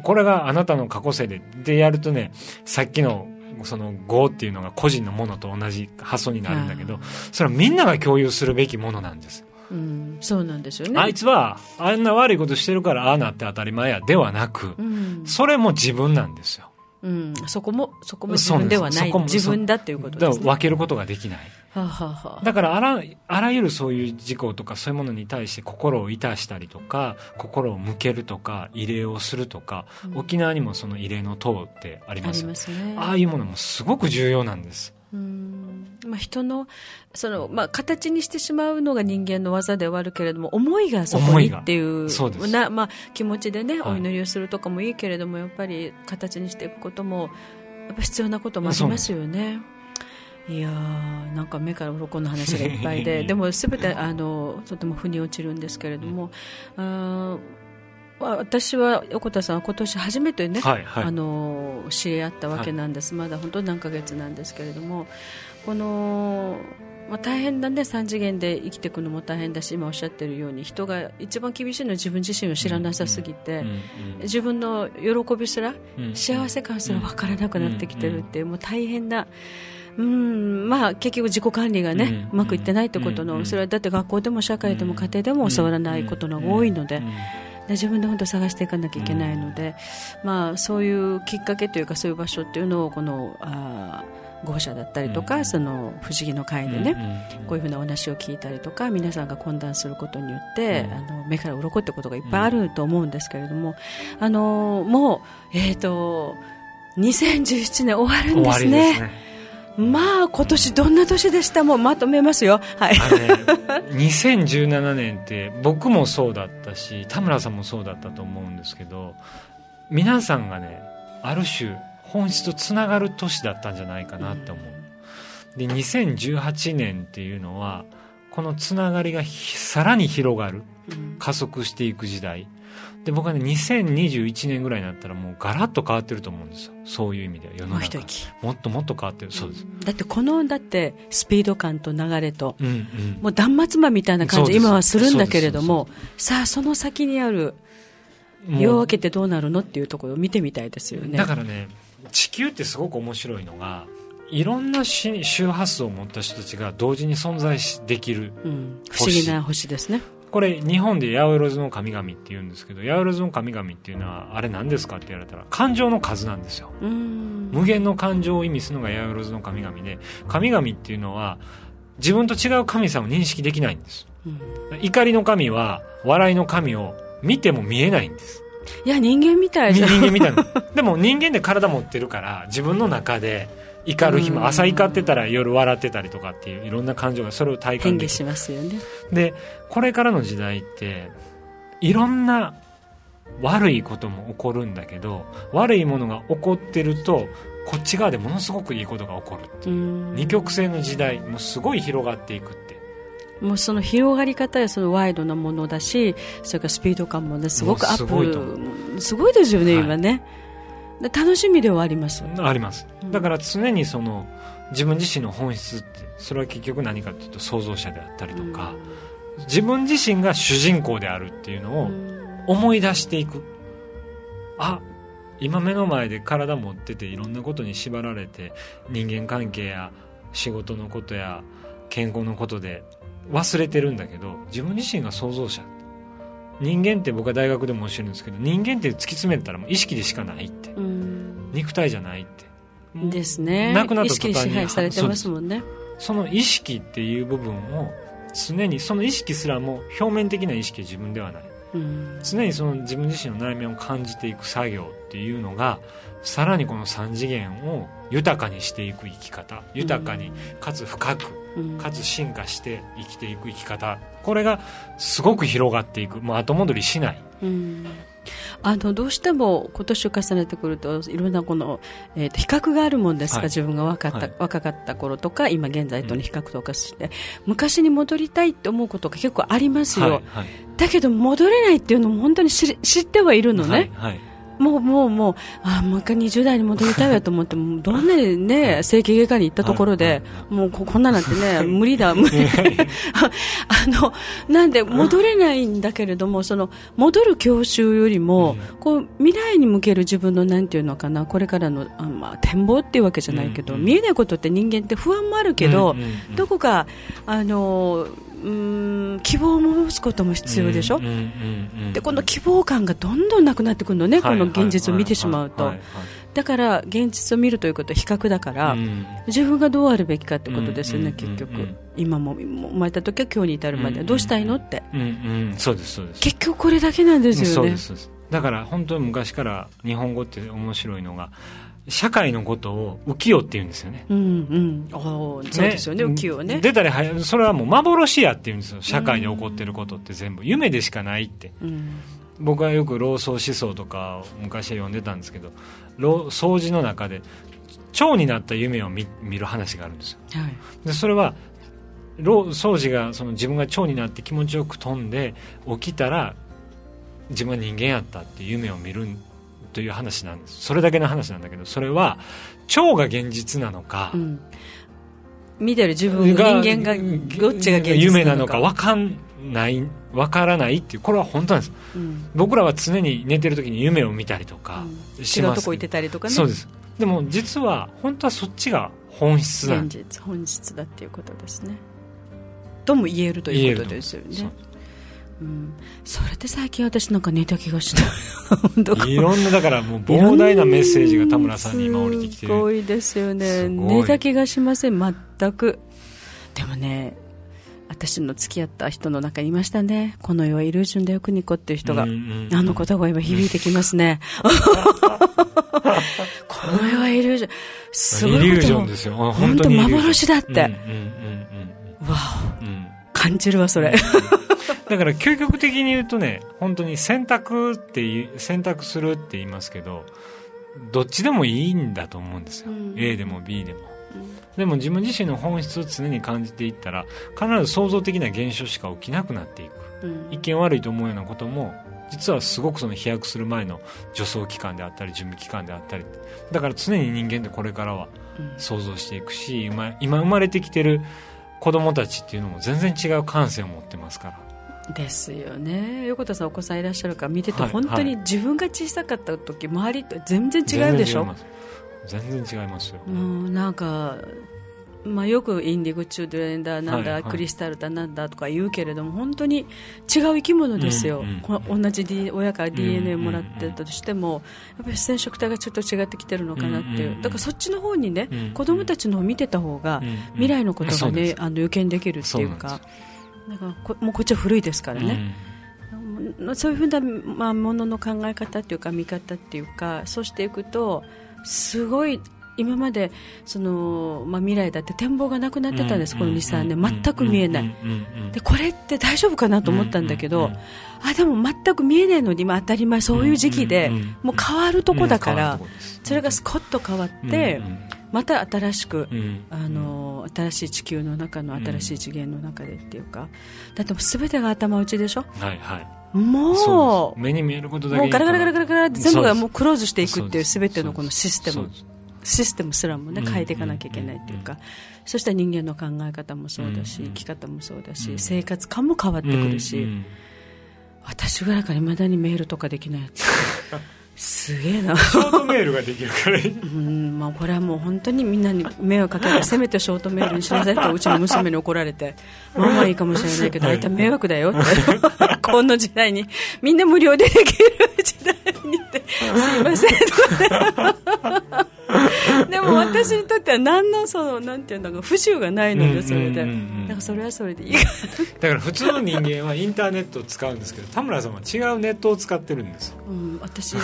これがあなたの過去性で。でやるとねさっきのその業っていうのが個人のものと同じ発想になるんだけどそれはみんなが共有するべきものなんです。うん、そうなんですよね。あいつはあんな悪いことしてるからああなって当たり前やではなく、うん、それも自分なんですようん、そこもそこも自分ではない。自分だっていうことです、ね、分けることができない、はあはあ、だからあらあらゆるそういう事故とかそういうものに対して心をいたしたりとか心を向けるとか慰霊をするとか、うん、沖縄にもその慰霊の塔ってありますあね、ああいうものもすごく重要なんですうん。まあ、人のその、まあ、形にしてしまうのが人間の技ではあるけれども思いがそこにっていうな、まあ、気持ちで、ね、お祈りをするとかもいいけれども、やっぱり形にしていくこともやっぱ必要なこともありますよね。いやなんか目から鱗の話がいっぱいで でもすべてあのとても腑に落ちるんですけれども、うん、あ私は横田さんは今年初めてね、はいはい、あの知り合ったわけなんです、はい、まだ本当に何ヶ月なんですけれどもこの、まあ、大変だね3次元で生きていくのも大変だし今おっしゃってるように人が一番厳しいのは自分自身を知らなさすぎて、うんうん、自分の喜びすら、うん、幸せ感すら分からなくなってきてるっていうもう大変な。うんまあ、結局、自己管理がね、うまくいってないってことの、それはだって学校でも社会でも家庭でも教わらないことが多いので、自分で本当探していかなきゃいけないので、うん、まあ、そういうきっかけというかそういう場所っていうのをこのあ豪社だったりとか、うん、その不思議の会でね、うん、こういうふうなお話を聞いたりとか皆さんが懇談することによって、あの目から鱗ってことがいっぱいあると思うんですけれども、あのもう、えーと、と2017年終わるんですね。まあ今年どんな年でした？もまとめますよ、はい、あれ2017 年って僕もそうだったし田村さんもそうだったと思うんですけど皆さんがねある種本質とつながる年だったんじゃないかなって思う、で2018年っていうのはこのつながりがさらに広がる。加速していく時代で僕はね2021年ぐらいになったらもうガラッと変わってると思うんですよ。そういう意味では世の中。ももっともっと変わってる。そうです、だってこのだってスピード感と流れと、うんうん、もう断末魔みたいな感じ今はするんだけれどもさあその先にある夜明けてどうなるのっていうところを見てみたいですよね。だからね地球ってすごく面白いのがいろんなし周波数を持った人たちが同時に存在しできるうん、不思議な星ですねこれ日本で八百万の神々って言うんですけど八百万の神々っていうのはあれ何ですかって言われたら感情の数なんですよ。うん。無限の感情を意味するのが八百万の神々で神々っていうのは自分と違う神様を認識できないんです。うん。怒りの神は笑いの神を見ても見えないんです。いや人間みたいじゃん。人間みたいな。でも人間で体持ってるから自分の中で怒る日うん。も朝怒ってたら夜笑ってたりとかっていういろんな感情がそれを体感できしますよね。でこれからの時代っていろんな悪いことも起こるんだけど悪いものが起こってるとこっち側でものすごくいいことが起こるっていう。うん。二極性の時代もうすごい広がっていくって。もうその広がり方やそのワイドなものだしそれからスピード感もねすごくアップ。すごいですよね、はい。今ね。で楽しみではあります。あります。うん。だから常にその自分自身の本質ってそれは結局何かというと創造者であったりとか、自分自身が主人公であるっていうのを思い出していく。あ今目の前で体持ってていろんなことに縛られて人間関係や仕事のことや健康のことで忘れてるんだけど自分自身が創造者人間って僕は大学でも教えるんですけど人間って突き詰めたらもう意識でしかないって。うん。肉体じゃないって。ですね。亡くなった意識にされてますもんね。その意識っていう部分を常にその意識すらも表面的な意識は自分ではない。うん。常にその自分自身の内面を感じていく作業っていうのがさらにこの3次元を豊かにしていく生き方豊かにかつ深くうんかつ進化して生きていく生き方。これがすごく広がっていく。もう後戻りしない。うん。あのどうしても今年を重ねてくるといろんなこの、えーと比較があるもんですが、はい。自分が若かった、はい。若かった頃とか今現在との比較とかして、昔に戻りたいって思うことが結構ありますよ、はいはい。だけど戻れないっていうのも本当に知り知ってはいるのね、はいはいもうもうもうあもう一回20代に戻りたいわと思ってもどんなにね整形外科に行ったところで、もうここんななんてね無理だ。無理ああのなんで戻れないんだけれどもその戻る教習よりも、こう未来に向ける自分のなんていうのかなこれからのあ、まあ、展望っていうわけじゃないけど、見えないことって人間って不安もあるけど、どこかあのうーん希望を持つことも必要でしょ、でこの希望感がどんどんなくなってくるのね、はいこの現実を見てしまうと、だから現実を見るということは比較だから、はいうん。自分がどうあるべきかってことですよね、うん結局、今も生まれた時は今日に至るまで、どうしたいのって、そうですそうです。結局これだけなんですよね。だから本当に昔から日本語って面白いのが社会のことを浮世って言うんですよね。うんうん、あーそうですよね、浮世はね。出たりはやそれはもう幻やって言うんですよ。社会で起こってることって全部。夢でしかないって。うん僕はよく老荘思想とかを昔は読んでたんですけど老掃除の中で蝶になった夢を見見る話があるんですよ。はい。でそれは老掃除がその自分が蝶になって気持ちよく飛んで起きたら自分は人間やったっていう夢を見るという話なんです。それだけの話なんだけどそれは蝶が現実なのか、うん。見てる自分、人間がどっちが現実夢なのかわ分かんない分からないっていうこれは本当なんです。うん。僕らは常に寝てる時に夢を見たりとかうん。します、違うとこ行ってたりとかね。そうです。でも実は本当はそっちが本質なん現実、本質だっていうことです。ね。とも言えるということですよね。うん、それって最近私なんか寝た気がした。本当か。いろんなだからもう膨大なメッセージが田村さんに今降りてきてすごるいですよね。寝た気がしません全く。でもね私の付き合った人の中にいましたね。この世はイリュージョンだよ邦子っていう人が、うんうんあの言葉が今響いてきますね。この世はイリュージョン。すごいイリュージョンですよ。あ本当幻だって、うんうんうんわうん。うん。感じるわそれ、だから究極的に言うとね本当に選択っていう選択するって言いますけどどっちでもいいんだと思うんですよ、うん。A でも B でも。でも自分自身の本質を常に感じていったら必ず創造的な現象しか起きなくなっていく。うん。一見悪いと思うようなことも実はすごくその飛躍する前の助走期間であったり準備期間であったり。だから常に人間ってこれからは想像していくし、今今生まれてきてる子供たちっていうのも全然違う感性を持ってますからですよね。横田さんお子さんいらっしゃるから見てて、はい本当に自分が小さかった時周りと全然違うでしょ？全然違います。よ。もうなんか、まあ、よくインディゴチュードレンダーなんだ、はい。はいクリスタルだなんだとか言うけれども本当に違う生き物ですよ、うんうん同じ、D、親から DNA もらってたとしてもやっぱり染色体がちょっと違ってきてるのかなっていう、だからそっちの方にね、うんうん。子供たちの方を見てた方が、未来のことがねあの予見できるっていうそうだからこもうこっちは古いですからね、そういうふうな、まあ、ものの考え方っていうか見方っていうかそうしていくとすごい今までその、まあ、未来だって展望がなくなってたんです、この23年全く見えない、でこれって大丈夫かなと思ったんだけど、あでも全く見えないのに今当たり前そういう時期で、もう変わるとこだから、それがスコッと変わって、また新しく、あの新しい地球の中の新しい次元の中でっていうか、だって全てが頭打ちでしょ、はいはい。もう。目に見えることだけもうガラガラガラガラガラって全部がもうクローズしていくっていうそう全てのこのシステム。システムすらもね変えていかなきゃいけないっていうか、そしたら人間の考え方もそうだし、生き方もそうだし、生活感も変わってくるし、私ぐらいからいまだにメールとかできないやつすげえな。ショートメールができるから。うん、まあ、これはもう本当にみんなに迷惑かけてせめてショートメールにしなさいとうちの娘に怒られて。まあまあいいかもしれないけどあい。た迷惑だよって。この時代にみんな無料でできる時代にって。すいません。とか でも私にとっては何のそのなんていうんだろう不自由がないのでそれで、だからそれはそれでいいだから普通の人間はインターネットを使うんですけど田村さんは違うネットを使ってるんですうん、私は。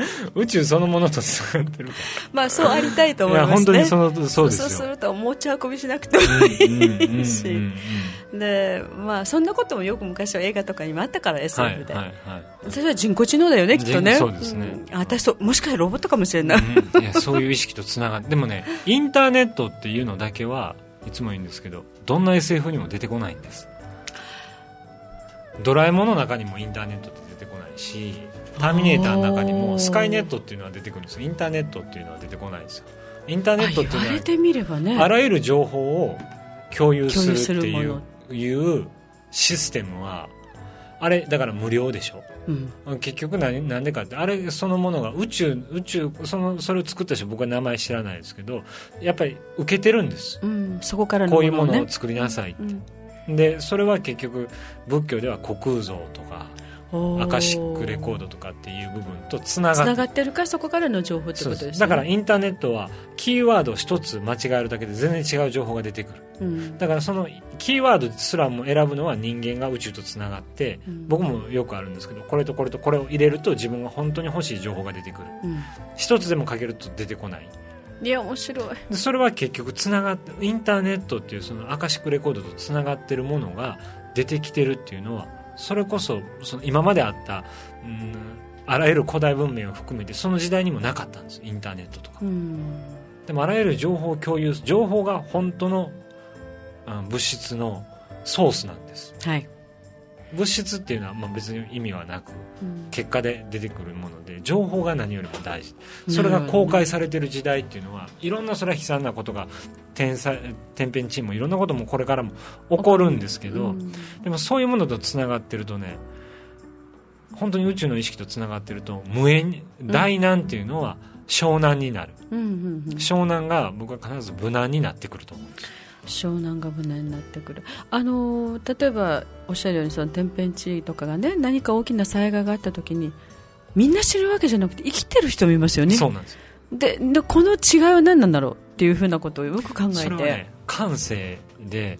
宇宙そのものとつながってる。かまあそうありたいと思いますね。本当にそのそうですよ。そうすると持ち運びしなくてもいいし、でまあそんなこともよく昔は映画とかにもあったからはい SF で、はいはい。それは人工知能だよねきっとね。そうですね。ん。私ともしかしたらロボットかもしれない、うんいやそういう意識とつながってでもねインターネットっていうのだけはいつも言うんですけどどんな SF にも出てこないんです。ドラえもんの中にもインターネットって出てこないしターミネーターの中にもスカイネットっていうのは出てくるんですよ。インターネットっていうのは出てこないんですよ。インターネットっていうのはね。あらゆる情報を共有するっていうもいうシステムはあれだから無料でしょ。うん。結局何なんでかってあれそのものが宇宙宇宙そのそれを作った人僕は名前知らないですけどやっぱり受けてるんです。うん、そこからのこういうものを作りなさい、うん。でそれは結局仏教では虚空像とかアカシックレコードとかっていう部分とつなつがってながってるからそこからの情報ってことですすねでだからインターネットはキーワード一つ間違えるだけで全然違う情報が出てくる。うん。だからそのキーワードすらも選ぶのは人間が宇宙とつながって、うん。僕もよくあるんですけどこれとこれとこれを入れると自分が本当に欲しい情報が出てくる。うん。一つでもかけると出てこない。いや面白い。でそれは結局つながってインターネットっていうそのアカシックレコードとつながってるものが出てきてるっていうのはそれこそその今まであった、うん、あらゆる古代文明を含めてその時代にもなかったんですインターネットとか。うん。でもあらゆる情報を共有す情報が本当のあ物質のソースなんです。はい、物質っていうのはまあ別に意味はなくうん。結果で出てくるもので情報が何よりも大事。それが公開されてる時代っていうのはいろんなそれは悲惨なことが天才天変地異もいろんなこともこれからも起こるんですけど、うん。でもそういうものとつながってるとね本当に宇宙の意識とつながってると無縁大難っていうのは湘南になる、湘南が僕は必ず無難になってくると思うんです。よ湘南が無難になってくる。あのー例えばおっしゃるようにその天変地異とかがね何か大きな災害があった時にみんな知るわけじゃなくて生きてる人もいますよね。そうなんですよ。ででこの違いは何なんだろうっていうふうなことをよく考えて、それはね感性で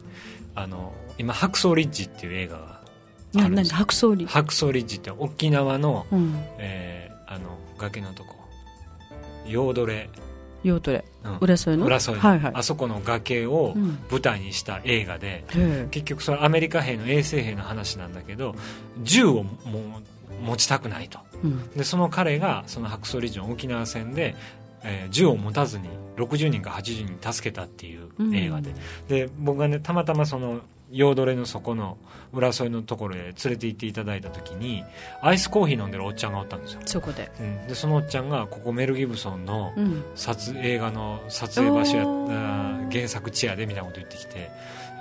あの今「白草リッジ」っていう映画があるんですよ。白草リ白草リッジって沖縄の、うん。えーあの崖のとこ。ヨードレ、用途でうん浦添の？浦添。のはいはい。あそこの崖をうん。舞台にした映画で、へえ。結局それアメリカ兵の衛生兵の話なんだけど銃をもう持ちたくないと。うん。でその彼がその白草リッジの沖縄戦で、えー銃を持たずに60人か80人助けたっていう映画で,、で僕がねたまたまそのヨードレのそこの浦添のところへ連れて行っていただいた時にアイスコーヒー飲んでるおっちゃんがおったんですよ、そこで。うん、でそのおっちゃんがここメル・ギブソンのうん。撮映画の撮影場所やおったー。原作地やでみたいなこと言ってきて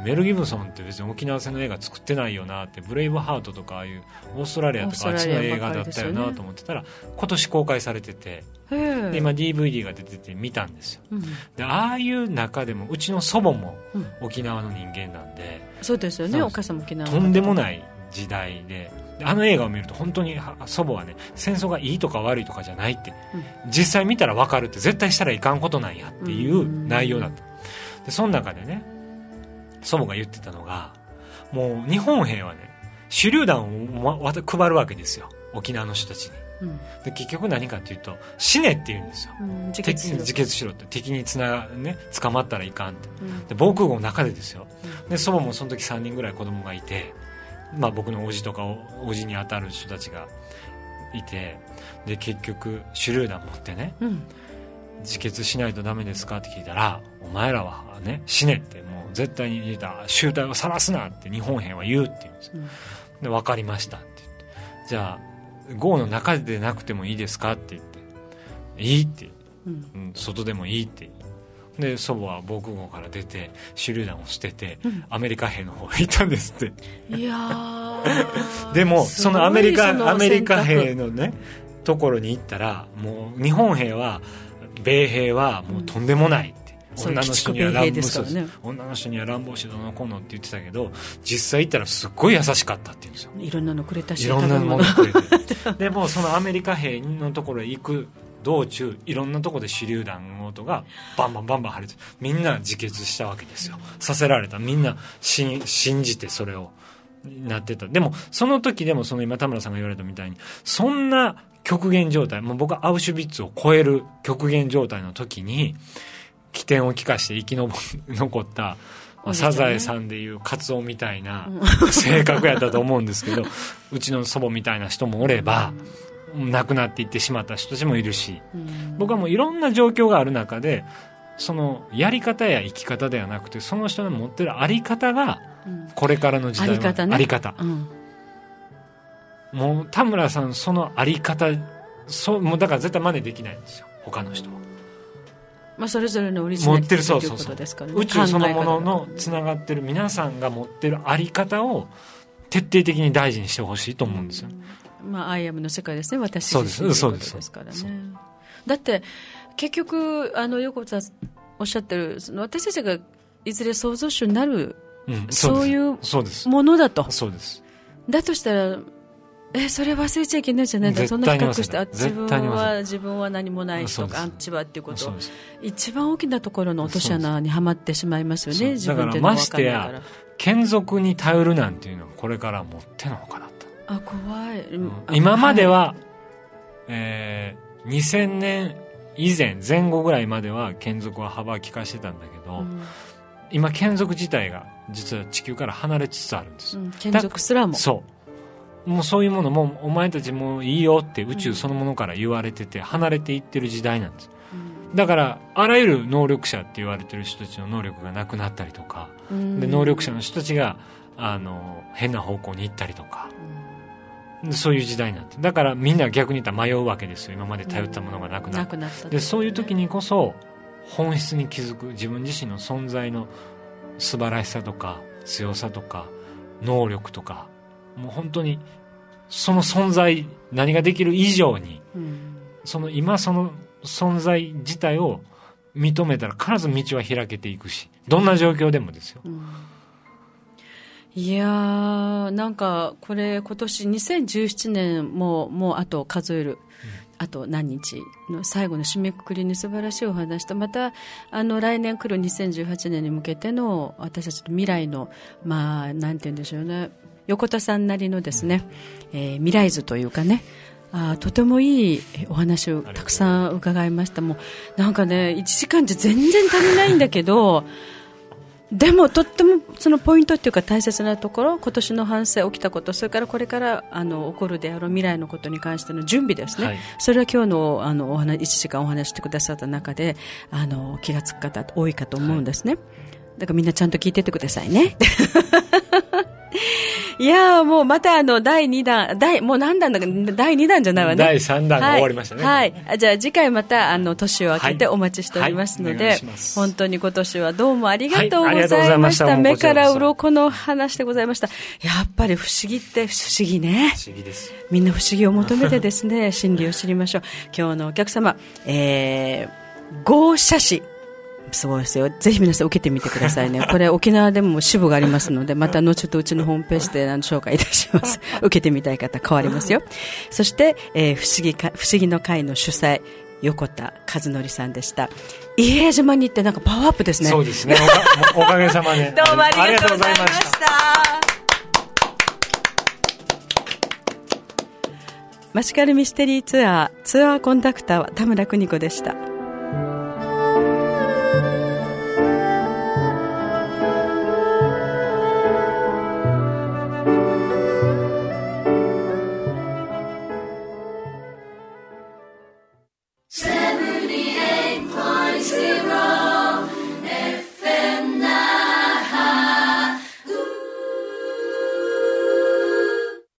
メル・ギブソンって別に沖縄戦の映画作ってないよなってブレイブハートとかああいうオーストラリアとかあっちの映画だったよなと思ってたら今年公開されててで今 DVD が出てて見たんですよ。うん。でああいう中でもうちの祖母もうん。沖縄の人間なんでそうですよねお母さんも沖縄とんでもない時代で。であの映画を見ると本当には祖母はね戦争がいいとか悪いとかじゃないって、実際見たら分かるって絶対したらいかんことなんやっていう内容だった。でその中でね祖母が言ってたのがもう日本兵はね手榴弾を配るわけですよ。沖縄の人たちにうん。で結局何かっていうと死ねって言うんですよ。うん自敵決する自決しろって。敵につな、ね、捕まったらいかんって。うん。で防空壕の中でですよ。で祖母もその時3人ぐらい子供がいて、まあ、僕の叔父とかお叔父に当たる人たちがいてで結局手榴弾持ってねうん。自決しないとダメですかって聞いたらお前らはね死ねってもう絶対に言った集体を晒すなって日本兵は言うって言うんですで分かりましたって言って。じゃあ壕の中でなくてもいいですかって言って。いいって。うん。うん、外でもいいって。で祖母は防空壕から出て手榴弾を捨てて、うん。アメリカ兵の方へ行ったんですって。いやー。でもそのアメリカアメリカ兵のねところに行ったらもう日本兵は米兵はもうとんでもない女の人には乱暴ですからね。女の人には乱暴しどうのこうのって言ってたけど実際行ったらすっごい優しかったって言うんですよ。いろんなのくれたしいろんなものくれて。でもそのアメリカ兵のところへ行く道中いろんなところで手榴弾の音がバンバンバンバン張れてみんな自決したわけですよ。させられた。みんな信信じてそれをなってた。でもその時でもその今田村さんが言われたみたいにそんな極限状態もう僕はアウシュビッツを超える極限状態の時に起点を利かして生きの 残ったまあサザエさんでいうカツオみたいな性格やったと思うんですけどうちの祖母みたいな人もおれば亡くなっていってしまった人たちもいるしうん。僕はもういろんな状況がある中でそのやり方や生き方ではなくてその人の持ってるあり方がうん。これからの時代のあり方ね。あり方。うん。もう田村さんそのあり方そうもうだから絶対真似できないんですよ。他の人はまあ、それぞれのオリジナリティというこ持ってるそうそうそう。とですからね。宇宙そのもの考のつながってる皆さんが持ってるあり方を徹底的に大事にしてほしいと思うんですよ、まあアイアムの世界ですね私自身ということそうですからね。だって結局あの横田さんおっしゃってるその私たちがいずれ創造主になるうん、そういうですそうです。ものだと。そうです。だとしたらえそれ忘れちゃいけないじゃないそんな比較してあ自分は自分は何もないとかあっちはっていうこと一番大きなところの落とし穴にはまってしまいますよね？自分っていうのは分かんないからだから。眷属に頼るなんていうのはこれから持ってのほかだった、あ怖い、うん。あ今までは、えー2000年以前前後ぐらいまでは眷属は幅利かしてたんだけど、うん。今眷属自体が実は地球から離れつつあるんです、うん。眷属すらも。そうもうそういうものもうお前たちもういいよって宇宙そのものから言われてて離れていってる時代なんです。だからあらゆる能力者って言われてる人たちの能力がなくなったりとか、うん。で能力者の人たちがあの変な方向に行ったりとかでそういう時代になって。だからみんな逆に言ったら迷うわけですよ。今まで頼ったものがなくなって。なくなったでそういう時にこそ本質に気づく自分自身の存在の素晴らしさとか強さとか能力とかもう本当にその存在何ができる以上にうん。その今その存在自体を認めたら必ず道は開けていくしどんな状況でもですよ。うん。いやーなんかこれ今年2017年ももうあと数える、あと何日の最後の締めくくりに素晴らしいお話とまたあの来年来る2018年に向けての私たちの未来のまあなんて言うんでしょうね横田さんなりのですね、えー未来図というかねあーとてもいいお話をたくさん伺いました。もうなんかね1時間じゃ全然足りないんだけど でもとってもそのポイントっていうか大切なところ今年の反省起きたことそれからこれからあの起こるであろう未来のことに関しての準備ですね、はい。それは今日のあのお話1時間お話してくださった中であの気がつく方多いかと思うんですね、だからみんなちゃんと聞いてってくださいね。いやもうまたあの、第2弾、第、もう何弾だか、第2弾じゃないわね。第3弾が終わりましたね。はい。はい、じゃあ次回また、あの、年を明けてお待ちしておりますので、はいはい、本当に今年はどうもありがとうございました。目から鱗の話でございました。やっぱり不思議って不思議ね。不思議です。みんな不思議を求めてですね、真理を知りましょう。今日のお客様、えー、合写師。そうですよ。ぜひ皆さん受けてみてくださいね。これ沖縄でも支部がありますので、また後ほどうちのホームページで紹介いたします。受けてみたい方変わりますよ。そして、えー、不思議か、不思議の会の主催、横田和則さんでした。伊平島に行ってなんかパワーアップですね。そうですね。おかげさまで。どうもありがとうございました。マシカルミステリーツアー、ツアーコンダクターは田村邦子でした。